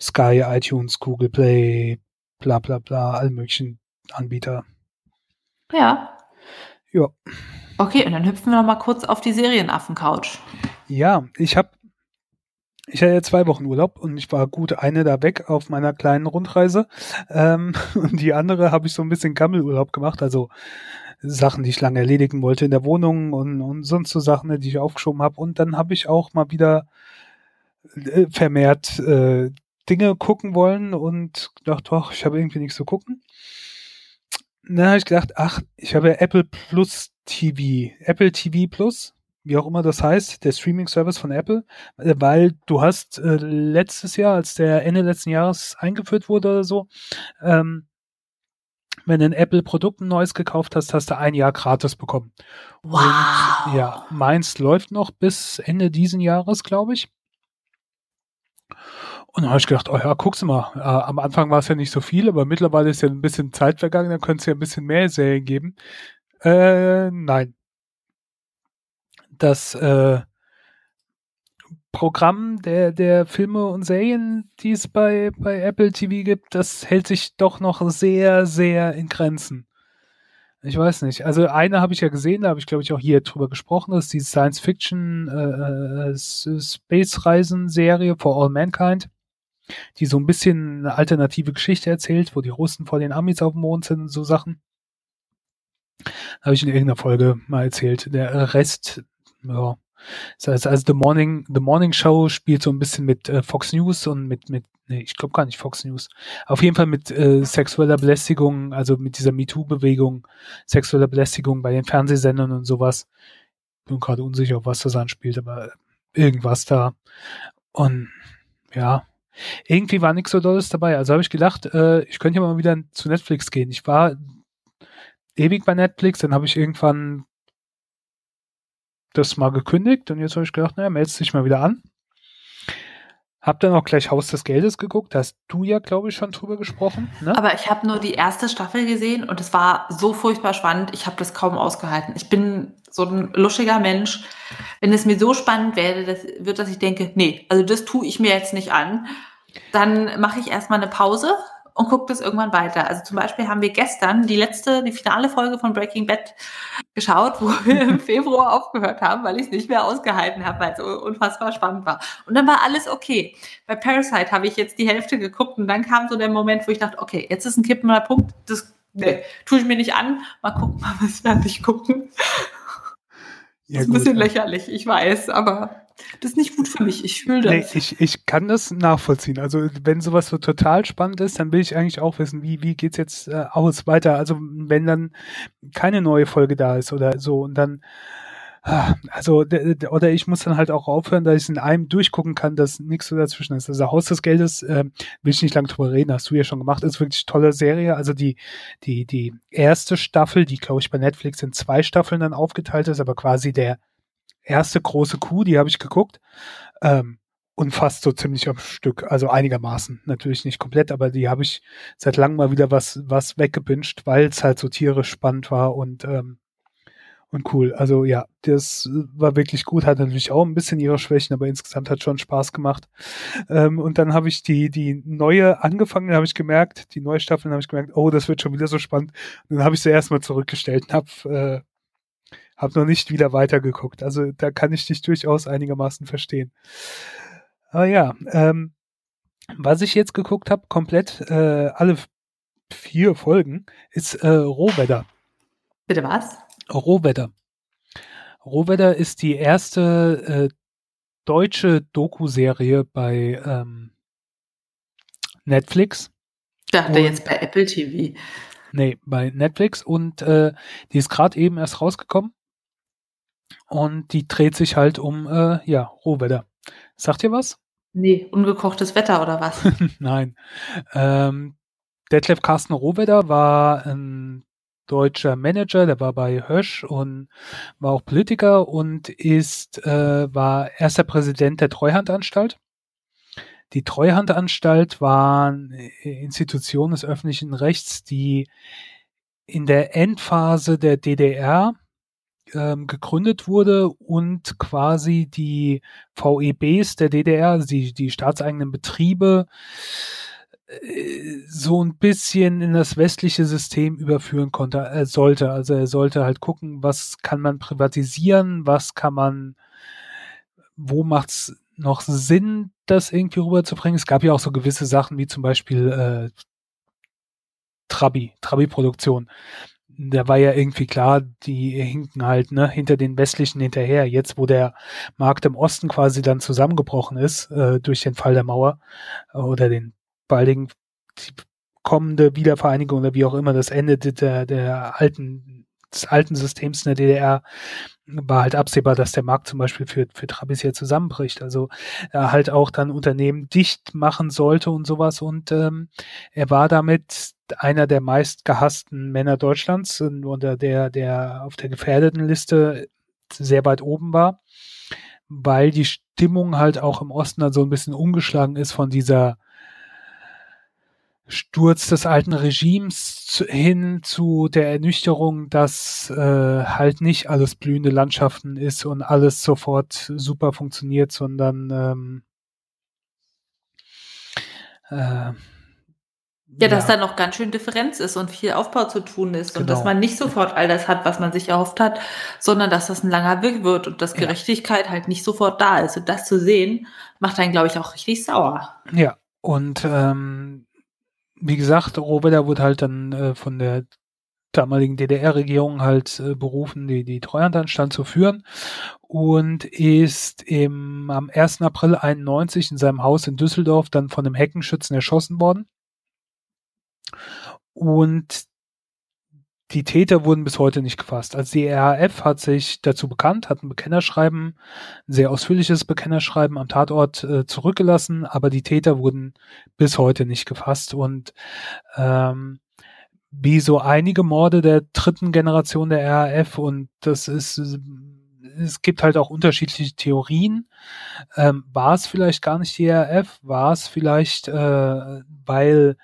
Sky, iTunes, Google Play, bla bla bla, alle möglichen Anbieter. Ja. Ja. Okay, und dann hüpfen wir noch mal kurz auf die Serienaffen-Couch. Ja, ich habe ich hatte ja zwei Wochen Urlaub und ich war gut eine da weg auf meiner kleinen Rundreise. Ähm, und die andere habe ich so ein bisschen Gammelurlaub gemacht, also Sachen, die ich lange erledigen wollte in der Wohnung und, und sonst so Sachen, die ich aufgeschoben habe. Und dann habe ich auch mal wieder äh, vermehrt äh, Dinge gucken wollen und gedacht, doch, ich habe irgendwie nichts zu gucken. dann habe ich gedacht, ach, ich habe Apple Plus TV, Apple TV Plus, wie auch immer das heißt, der Streaming-Service von Apple, äh, weil du hast äh, letztes Jahr, als der Ende letzten Jahres eingeführt wurde oder so, ähm, wenn du ein Apple-Produkt ein neues gekauft hast, hast du ein Jahr gratis bekommen. Wow. Und, ja, meins läuft noch bis Ende diesen Jahres, glaube ich. Und dann habe ich gedacht, oh ja, guck's mal. Äh, am Anfang war es ja nicht so viel, aber mittlerweile ist ja ein bisschen Zeit vergangen, dann könnte es ja ein bisschen mehr Serien geben. Äh, nein. Das äh, Programm der, der Filme und Serien, die es bei, bei Apple TV gibt, das hält sich doch noch sehr, sehr in Grenzen. Ich weiß nicht. Also eine habe ich ja gesehen, da habe ich glaube ich auch hier drüber gesprochen, das ist die Science-Fiction äh, äh Space-Reisen-Serie For All Mankind die so ein bisschen eine alternative Geschichte erzählt, wo die Russen vor den Amis auf dem Mond sind und so Sachen. Habe ich in irgendeiner Folge mal erzählt. Der Rest, ja. Das heißt, also The Morning, The Morning Show spielt so ein bisschen mit äh, Fox News und mit, mit, nee, ich glaube gar nicht Fox News. Auf jeden Fall mit äh, sexueller Belästigung, also mit dieser MeToo-Bewegung, sexueller Belästigung bei den Fernsehsendern und sowas. Bin gerade unsicher, auf was das anspielt, aber irgendwas da. Und ja, irgendwie war nichts so Dolles dabei. Also habe ich gedacht, äh, ich könnte ja mal wieder zu Netflix gehen. Ich war ewig bei Netflix, dann habe ich irgendwann das mal gekündigt und jetzt habe ich gedacht, naja, meldest dich mal wieder an. Hab dann auch gleich Haus des Geldes geguckt. Da hast du ja, glaube ich, schon drüber gesprochen. Ne? Aber ich habe nur die erste Staffel gesehen und es war so furchtbar spannend. Ich habe das kaum ausgehalten. Ich bin so ein luschiger Mensch. Wenn es mir so spannend wäre, das wird, dass ich denke, nee, also das tue ich mir jetzt nicht an. Dann mache ich erstmal eine Pause und gucke das irgendwann weiter. Also zum Beispiel haben wir gestern die letzte, die finale Folge von Breaking Bad geschaut, wo wir im Februar aufgehört haben, weil ich es nicht mehr ausgehalten habe, weil es unfassbar spannend war. Und dann war alles okay. Bei Parasite habe ich jetzt die Hälfte geguckt und dann kam so der Moment, wo ich dachte, okay, jetzt ist ein kippender Punkt, das nee, tue ich mir nicht an. Mal gucken, mal was fertig gucken. Ja, das ist ein bisschen lächerlich, ich weiß, aber das ist nicht gut für mich. Ich fühle das. Nee, ich, ich kann das nachvollziehen. Also wenn sowas so total spannend ist, dann will ich eigentlich auch wissen, wie, wie geht's jetzt äh, aus weiter. Also wenn dann keine neue Folge da ist oder so und dann also, oder ich muss dann halt auch aufhören, dass ich in einem durchgucken kann, dass nichts so dazwischen ist. Also Haus des Geldes, äh, will ich nicht lange drüber reden, hast du ja schon gemacht, ist wirklich tolle Serie. Also die, die, die erste Staffel, die glaube ich bei Netflix in zwei Staffeln dann aufgeteilt ist, aber quasi der erste große Coup, die habe ich geguckt. Ähm, und fast so ziemlich am Stück, also einigermaßen, natürlich nicht komplett, aber die habe ich seit langem mal wieder was, was weggebinscht, weil es halt so tierisch spannend war und ähm, und cool. Also ja, das war wirklich gut, hat natürlich auch ein bisschen ihre Schwächen, aber insgesamt hat schon Spaß gemacht. Ähm, und dann habe ich die, die neue angefangen, habe ich gemerkt, die neue Staffel, habe ich gemerkt, oh, das wird schon wieder so spannend. Und dann habe ich sie erstmal zurückgestellt und habe äh, hab noch nicht wieder weitergeguckt. Also da kann ich dich durchaus einigermaßen verstehen. Aber ja, ähm, was ich jetzt geguckt habe, komplett äh, alle vier Folgen, ist äh, Rohwetter. Bitte was? Rohwetter. Rohwetter ist die erste äh, deutsche Doku-Serie bei ähm, Netflix. Ich dachte und, jetzt bei Apple TV. Nee, bei Netflix und äh, die ist gerade eben erst rausgekommen. Und die dreht sich halt um, äh, ja, Rohwetter. Sagt ihr was? Nee, ungekochtes Wetter oder was? Nein. Ähm, Detlef Carsten Rohwetter war ein deutscher Manager, der war bei Hösch und war auch Politiker und ist, äh, war erster Präsident der Treuhandanstalt. Die Treuhandanstalt war eine Institution des öffentlichen Rechts, die in der Endphase der DDR ähm, gegründet wurde und quasi die VEBs der DDR, also die, die staatseigenen Betriebe, so ein bisschen in das westliche System überführen konnte, er sollte. Also er sollte halt gucken, was kann man privatisieren, was kann man, wo macht's noch Sinn, das irgendwie rüberzubringen. Es gab ja auch so gewisse Sachen wie zum Beispiel äh, Trabi, Trabi-Produktion. Da war ja irgendwie klar, die hinken halt ne, hinter den westlichen hinterher. Jetzt, wo der Markt im Osten quasi dann zusammengebrochen ist äh, durch den Fall der Mauer äh, oder den baldigen die kommende Wiedervereinigung oder wie auch immer das Ende der, der alten, des alten Systems in der DDR war halt absehbar, dass der Markt zum Beispiel für, für Trabis hier zusammenbricht. Also er halt auch dann Unternehmen dicht machen sollte und sowas. Und ähm, er war damit einer der meist gehassten Männer Deutschlands unter der, der auf der gefährdeten Liste sehr weit oben war, weil die Stimmung halt auch im Osten dann so ein bisschen umgeschlagen ist von dieser Sturz des alten Regimes zu, hin zu der Ernüchterung, dass äh, halt nicht alles blühende Landschaften ist und alles sofort super funktioniert, sondern ähm, äh, ja, dass ja. da noch ganz schön Differenz ist und viel Aufbau zu tun ist genau. und dass genau. man nicht sofort all das hat, was man sich erhofft hat, sondern dass das ein langer Weg wird und dass Gerechtigkeit ja. halt nicht sofort da ist. Und das zu sehen, macht einen, glaube ich, auch richtig sauer. Ja, und ähm, wie gesagt, Rohwedder wurde halt dann äh, von der damaligen DDR-Regierung halt äh, berufen, die, die Treuhandanstand zu führen und ist im, am 1. April 91 in seinem Haus in Düsseldorf dann von einem Heckenschützen erschossen worden. Und die Täter wurden bis heute nicht gefasst. Also die RAF hat sich dazu bekannt, hat ein Bekennerschreiben, ein sehr ausführliches Bekennerschreiben am Tatort äh, zurückgelassen, aber die Täter wurden bis heute nicht gefasst. Und ähm, wie so einige Morde der dritten Generation der RAF und das ist es gibt halt auch unterschiedliche Theorien. Ähm, war es vielleicht gar nicht die RAF? War es vielleicht, äh, weil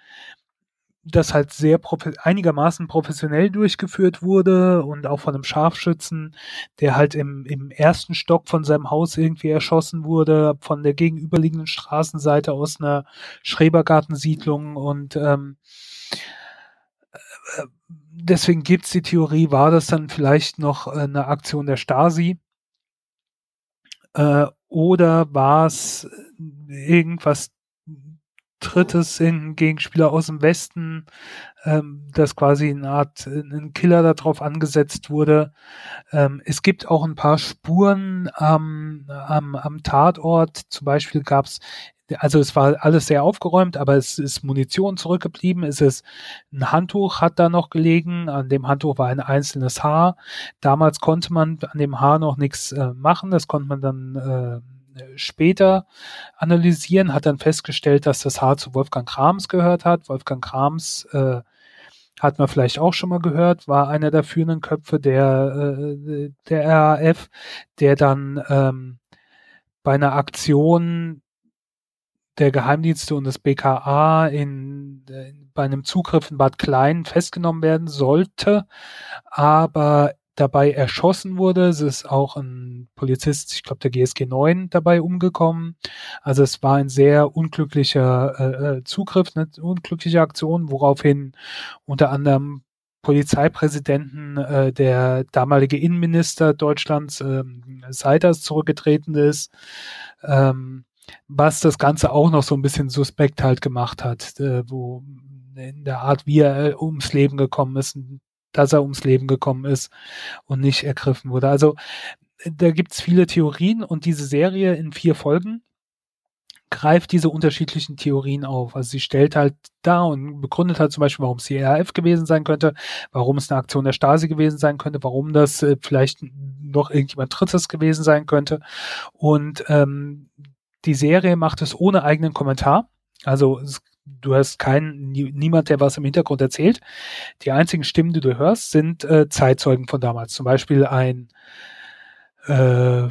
das halt sehr profe einigermaßen professionell durchgeführt wurde und auch von einem Scharfschützen, der halt im, im ersten Stock von seinem Haus irgendwie erschossen wurde, von der gegenüberliegenden Straßenseite aus einer Schrebergartensiedlung und ähm, äh, deswegen gibt's die Theorie, war das dann vielleicht noch eine Aktion der Stasi äh, oder war es irgendwas drittes in Gegenspieler aus dem Westen, ähm, dass quasi eine Art ein Killer darauf angesetzt wurde. Ähm, es gibt auch ein paar Spuren am, am, am Tatort. Zum Beispiel gab es also es war alles sehr aufgeräumt, aber es ist Munition zurückgeblieben. Es ist ein Handtuch hat da noch gelegen. An dem Handtuch war ein einzelnes Haar. Damals konnte man an dem Haar noch nichts äh, machen. Das konnte man dann äh, später analysieren, hat dann festgestellt, dass das Haar zu Wolfgang Krams gehört hat. Wolfgang Krams äh, hat man vielleicht auch schon mal gehört, war einer der führenden Köpfe der, äh, der RAF, der dann ähm, bei einer Aktion der Geheimdienste und des BKA in, in, bei einem Zugriff in Bad Klein festgenommen werden sollte, aber dabei erschossen wurde. Es ist auch ein Polizist, ich glaube der GSG 9, dabei umgekommen. Also es war ein sehr unglücklicher äh, äh, Zugriff, eine unglückliche Aktion, woraufhin unter anderem Polizeipräsidenten äh, der damalige Innenminister Deutschlands ähm, Seiters zurückgetreten ist. Ähm, was das Ganze auch noch so ein bisschen suspekt halt gemacht hat, äh, wo in der Art, wie er äh, ums Leben gekommen ist, dass er ums Leben gekommen ist und nicht ergriffen wurde. Also da gibt's viele Theorien und diese Serie in vier Folgen greift diese unterschiedlichen Theorien auf. Also sie stellt halt da und begründet halt zum Beispiel, warum es die RAF gewesen sein könnte, warum es eine Aktion der Stasi gewesen sein könnte, warum das äh, vielleicht noch irgendjemand Drittes gewesen sein könnte. Und ähm, die Serie macht es ohne eigenen Kommentar. Also es, du hast keinen, niemand, der was im Hintergrund erzählt. Die einzigen Stimmen, die du hörst, sind äh, Zeitzeugen von damals. Zum Beispiel ein äh,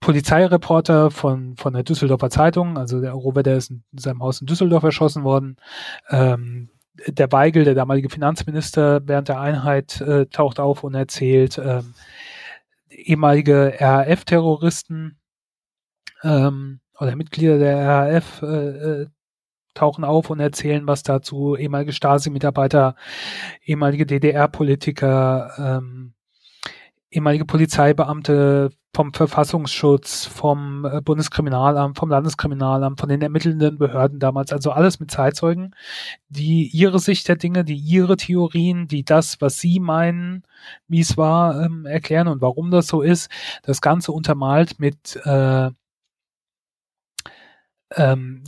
Polizeireporter von, von der Düsseldorfer Zeitung, also der Robert, der ist in seinem Haus in Düsseldorf erschossen worden. Ähm, der Weigel, der damalige Finanzminister während der Einheit, äh, taucht auf und erzählt. Ähm, ehemalige RAF-Terroristen ähm, oder Mitglieder der RAF äh, äh, tauchen auf und erzählen was dazu. Ehemalige Stasi-Mitarbeiter, ehemalige DDR-Politiker, ähm, ehemalige Polizeibeamte vom Verfassungsschutz, vom äh, Bundeskriminalamt, vom Landeskriminalamt, von den ermittelnden Behörden damals. Also alles mit Zeitzeugen, die ihre Sicht der Dinge, die ihre Theorien, die das, was sie meinen, wie es war, ähm, erklären und warum das so ist. Das Ganze untermalt mit äh, ähm,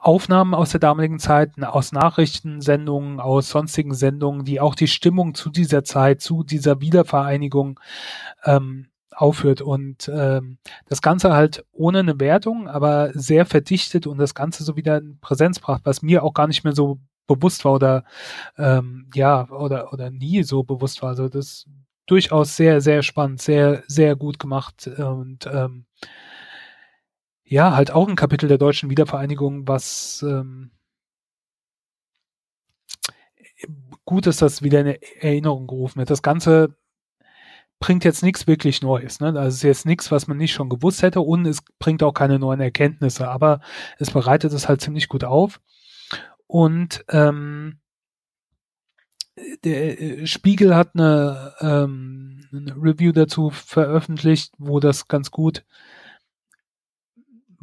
Aufnahmen aus der damaligen Zeit, aus Nachrichtensendungen, aus sonstigen Sendungen, die auch die Stimmung zu dieser Zeit, zu dieser Wiedervereinigung ähm, aufführt und ähm, das Ganze halt ohne eine Wertung, aber sehr verdichtet und das Ganze so wieder in Präsenz brachte, was mir auch gar nicht mehr so bewusst war oder ähm, ja oder oder nie so bewusst war. Also das durchaus sehr sehr spannend, sehr sehr gut gemacht und ähm, ja, halt auch ein Kapitel der deutschen Wiedervereinigung, was ähm, gut ist, dass wieder in Erinnerung gerufen wird. Das Ganze bringt jetzt nichts wirklich Neues. Ne? Also es ist jetzt nichts, was man nicht schon gewusst hätte und es bringt auch keine neuen Erkenntnisse, aber es bereitet es halt ziemlich gut auf. Und ähm, der äh, Spiegel hat eine, ähm, eine Review dazu veröffentlicht, wo das ganz gut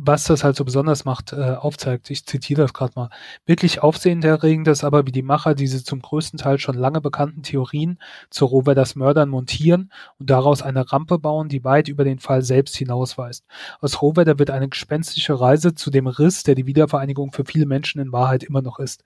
was das halt so besonders macht, äh, aufzeigt. Ich zitiere das gerade mal. Wirklich aufsehenerregend ist aber, wie die Macher diese zum größten Teil schon lange bekannten Theorien zu Roveders Mördern montieren und daraus eine Rampe bauen, die weit über den Fall selbst hinausweist. Aus Rohwedder wird eine gespenstische Reise zu dem Riss, der die Wiedervereinigung für viele Menschen in Wahrheit immer noch ist.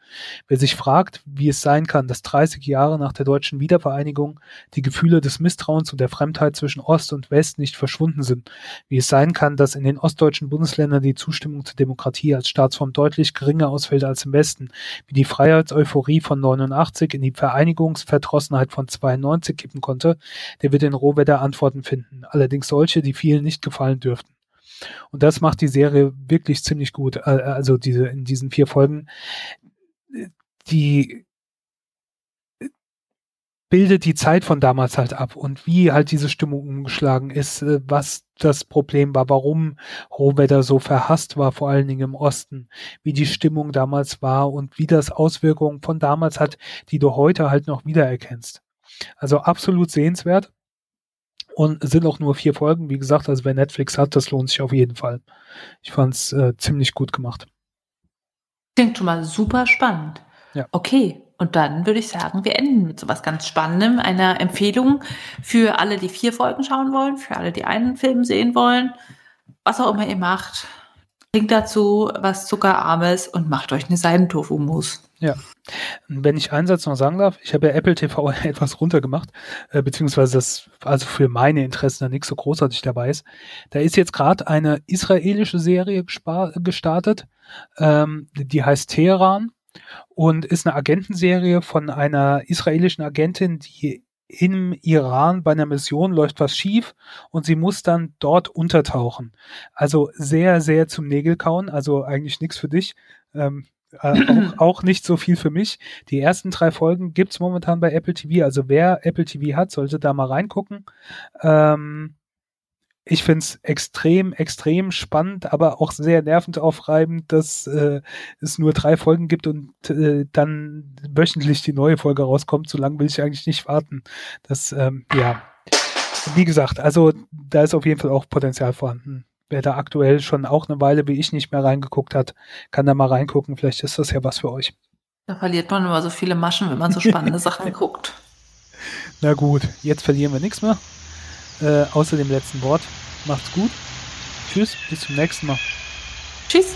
Wer sich fragt, wie es sein kann, dass 30 Jahre nach der deutschen Wiedervereinigung die Gefühle des Misstrauens und der Fremdheit zwischen Ost und West nicht verschwunden sind, wie es sein kann, dass in den ostdeutschen Bundesländern Bundesländern die Zustimmung zur Demokratie als Staatsform deutlich geringer ausfällt als im Westen, wie die Freiheitseuphorie von 89 in die Vereinigungsverdrossenheit von 92 kippen konnte, der wird in Rohwetter Antworten finden, allerdings solche, die vielen nicht gefallen dürften. Und das macht die Serie wirklich ziemlich gut, äh, also diese, in diesen vier Folgen. Die bildet die Zeit von damals halt ab und wie halt diese Stimmung umgeschlagen ist, äh, was das Problem war, warum Rohwetter so verhasst war, vor allen Dingen im Osten, wie die Stimmung damals war und wie das Auswirkungen von damals hat, die du heute halt noch wiedererkennst. Also absolut sehenswert und sind auch nur vier Folgen. Wie gesagt, also wer Netflix hat, das lohnt sich auf jeden Fall. Ich fand's äh, ziemlich gut gemacht. Klingt schon mal super spannend. Ja. Okay, und dann würde ich sagen, wir enden mit sowas ganz Spannendem, einer Empfehlung für alle, die vier Folgen schauen wollen, für alle, die einen Film sehen wollen, was auch immer ihr macht. Trinkt dazu was Zuckerarmes und macht euch eine Seidentofu-Mousse. Ja. Wenn ich einen Satz noch sagen darf, ich habe ja Apple TV etwas runtergemacht, äh, beziehungsweise das also für meine Interessen da nichts so großartig dabei ist. Da ist jetzt gerade eine israelische Serie gestartet, ähm, die heißt Teheran und ist eine Agentenserie von einer israelischen Agentin, die im Iran bei einer Mission läuft was schief und sie muss dann dort untertauchen. Also sehr, sehr zum Nägelkauen, also eigentlich nichts für dich. Ähm, äh, auch, auch, nicht so viel für mich. Die ersten drei Folgen gibt's momentan bei Apple TV. Also wer Apple TV hat, sollte da mal reingucken. Ähm, ich finde es extrem, extrem spannend, aber auch sehr nervend aufreibend, dass äh, es nur drei Folgen gibt und äh, dann wöchentlich die neue Folge rauskommt. So lange will ich eigentlich nicht warten. Das, ähm, ja, wie gesagt, also da ist auf jeden Fall auch Potenzial vorhanden. Wer da aktuell schon auch eine Weile wie ich nicht mehr reingeguckt hat, kann da mal reingucken. Vielleicht ist das ja was für euch. Da verliert man immer so viele Maschen, wenn man so spannende Sachen guckt. Na gut, jetzt verlieren wir nichts mehr. Äh, außer dem letzten Wort. Macht's gut. Tschüss, bis zum nächsten Mal. Tschüss.